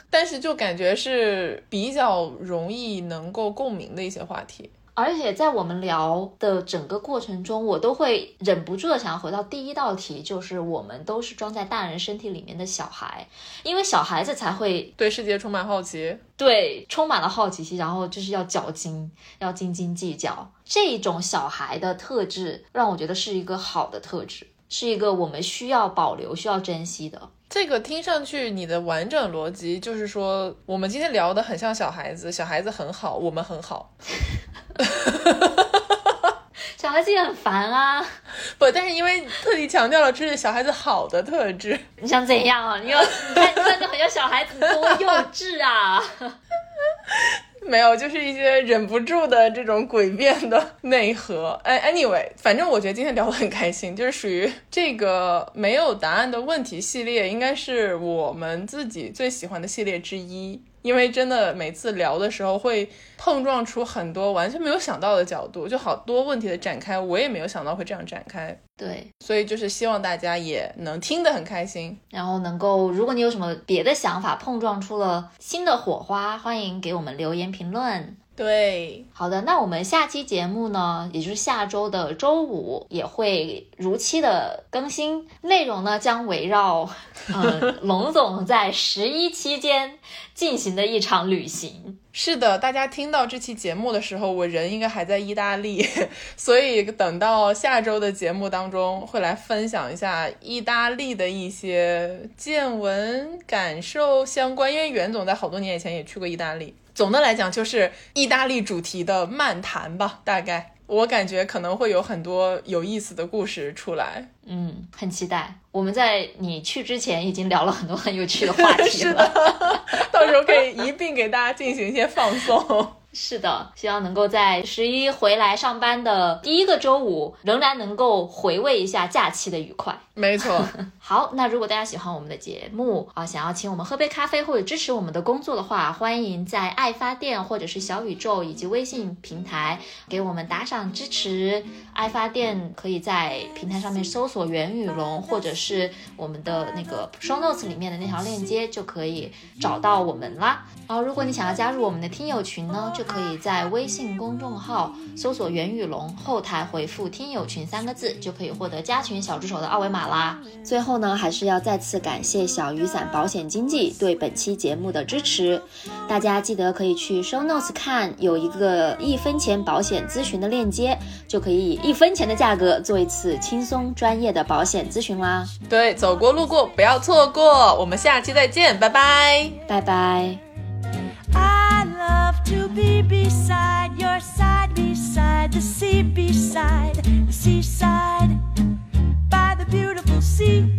Speaker 2: 但是就感觉是比较容易能够共鸣的一些话题。
Speaker 1: 而且在我们聊的整个过程中，我都会忍不住的想要回到第一道题，就是我们都是装在大人身体里面的小孩，因为小孩子才会
Speaker 2: 对世界充满好奇，
Speaker 1: 对充满了好奇心，然后就是要较劲，要斤斤计较。这种小孩的特质让我觉得是一个好的特质，是一个我们需要保留、需要珍惜的。
Speaker 2: 这个听上去你的完整逻辑就是说，我们今天聊的很像小孩子，小孩子很好，我们很好。
Speaker 1: 小孩子也很烦啊，
Speaker 2: 不，但是因为特地强调了这是小孩子好的特质，
Speaker 1: 你想怎样啊？你要你看，你看就很像小孩子，多幼稚啊！
Speaker 2: 没有，就是一些忍不住的这种诡辩的内核。哎，anyway，反正我觉得今天聊得很开心，就是属于这个没有答案的问题系列，应该是我们自己最喜欢的系列之一。因为真的每次聊的时候会碰撞出很多完全没有想到的角度，就好多问题的展开，我也没有想到会这样展开。
Speaker 1: 对，
Speaker 2: 所以就是希望大家也能听得很开心。
Speaker 1: 然后能够，如果你有什么别的想法，碰撞出了新的火花，欢迎给我们留言评论。
Speaker 2: 对，
Speaker 1: 好的，那我们下期节目呢，也就是下周的周五也会如期的更新，内容呢将围绕，呃，龙总在十一期间进行的一场旅行。
Speaker 2: 是的，大家听到这期节目的时候，我人应该还在意大利，所以等到下周的节目当中会来分享一下意大利的一些见闻、感受相关。因为袁总在好多年以前也去过意大利。总的来讲，就是意大利主题的漫谈吧，大概我感觉可能会有很多有意思的故事出来。
Speaker 1: 嗯，很期待。我们在你去之前已经聊了很多很有趣的话题
Speaker 2: 是
Speaker 1: 了。
Speaker 2: 的，到时候可以一并给大家进行一些放松。
Speaker 1: 是的，希望能够在十一回来上班的第一个周五，仍然能够回味一下假期的愉快。
Speaker 2: 没错，
Speaker 1: 好，那如果大家喜欢我们的节目啊，想要请我们喝杯咖啡或者支持我们的工作的话，欢迎在爱发电或者是小宇宙以及微信平台给我们打赏支持。爱发电可以在平台上面搜索袁宇龙，或者是我们的那个 show notes 里面的那条链接就可以找到我们啦。然后，如果你想要加入我们的听友群呢，就就可以在微信公众号搜索“袁宇龙”，后台回复“听友群”三个字，就可以获得加群小助手的二维码啦。最后呢，还是要再次感谢小雨伞保险经纪对本期节目的支持。大家记得可以去 show notes 看，有一个一分钱保险咨询的链接，就可以以一分钱的价格做一次轻松专业的保险咨询啦。
Speaker 2: 对，走过路过不要错过。我们下期再见，拜拜，
Speaker 1: 拜拜。
Speaker 3: to be beside your side, beside the sea, beside the seaside, by the beautiful sea.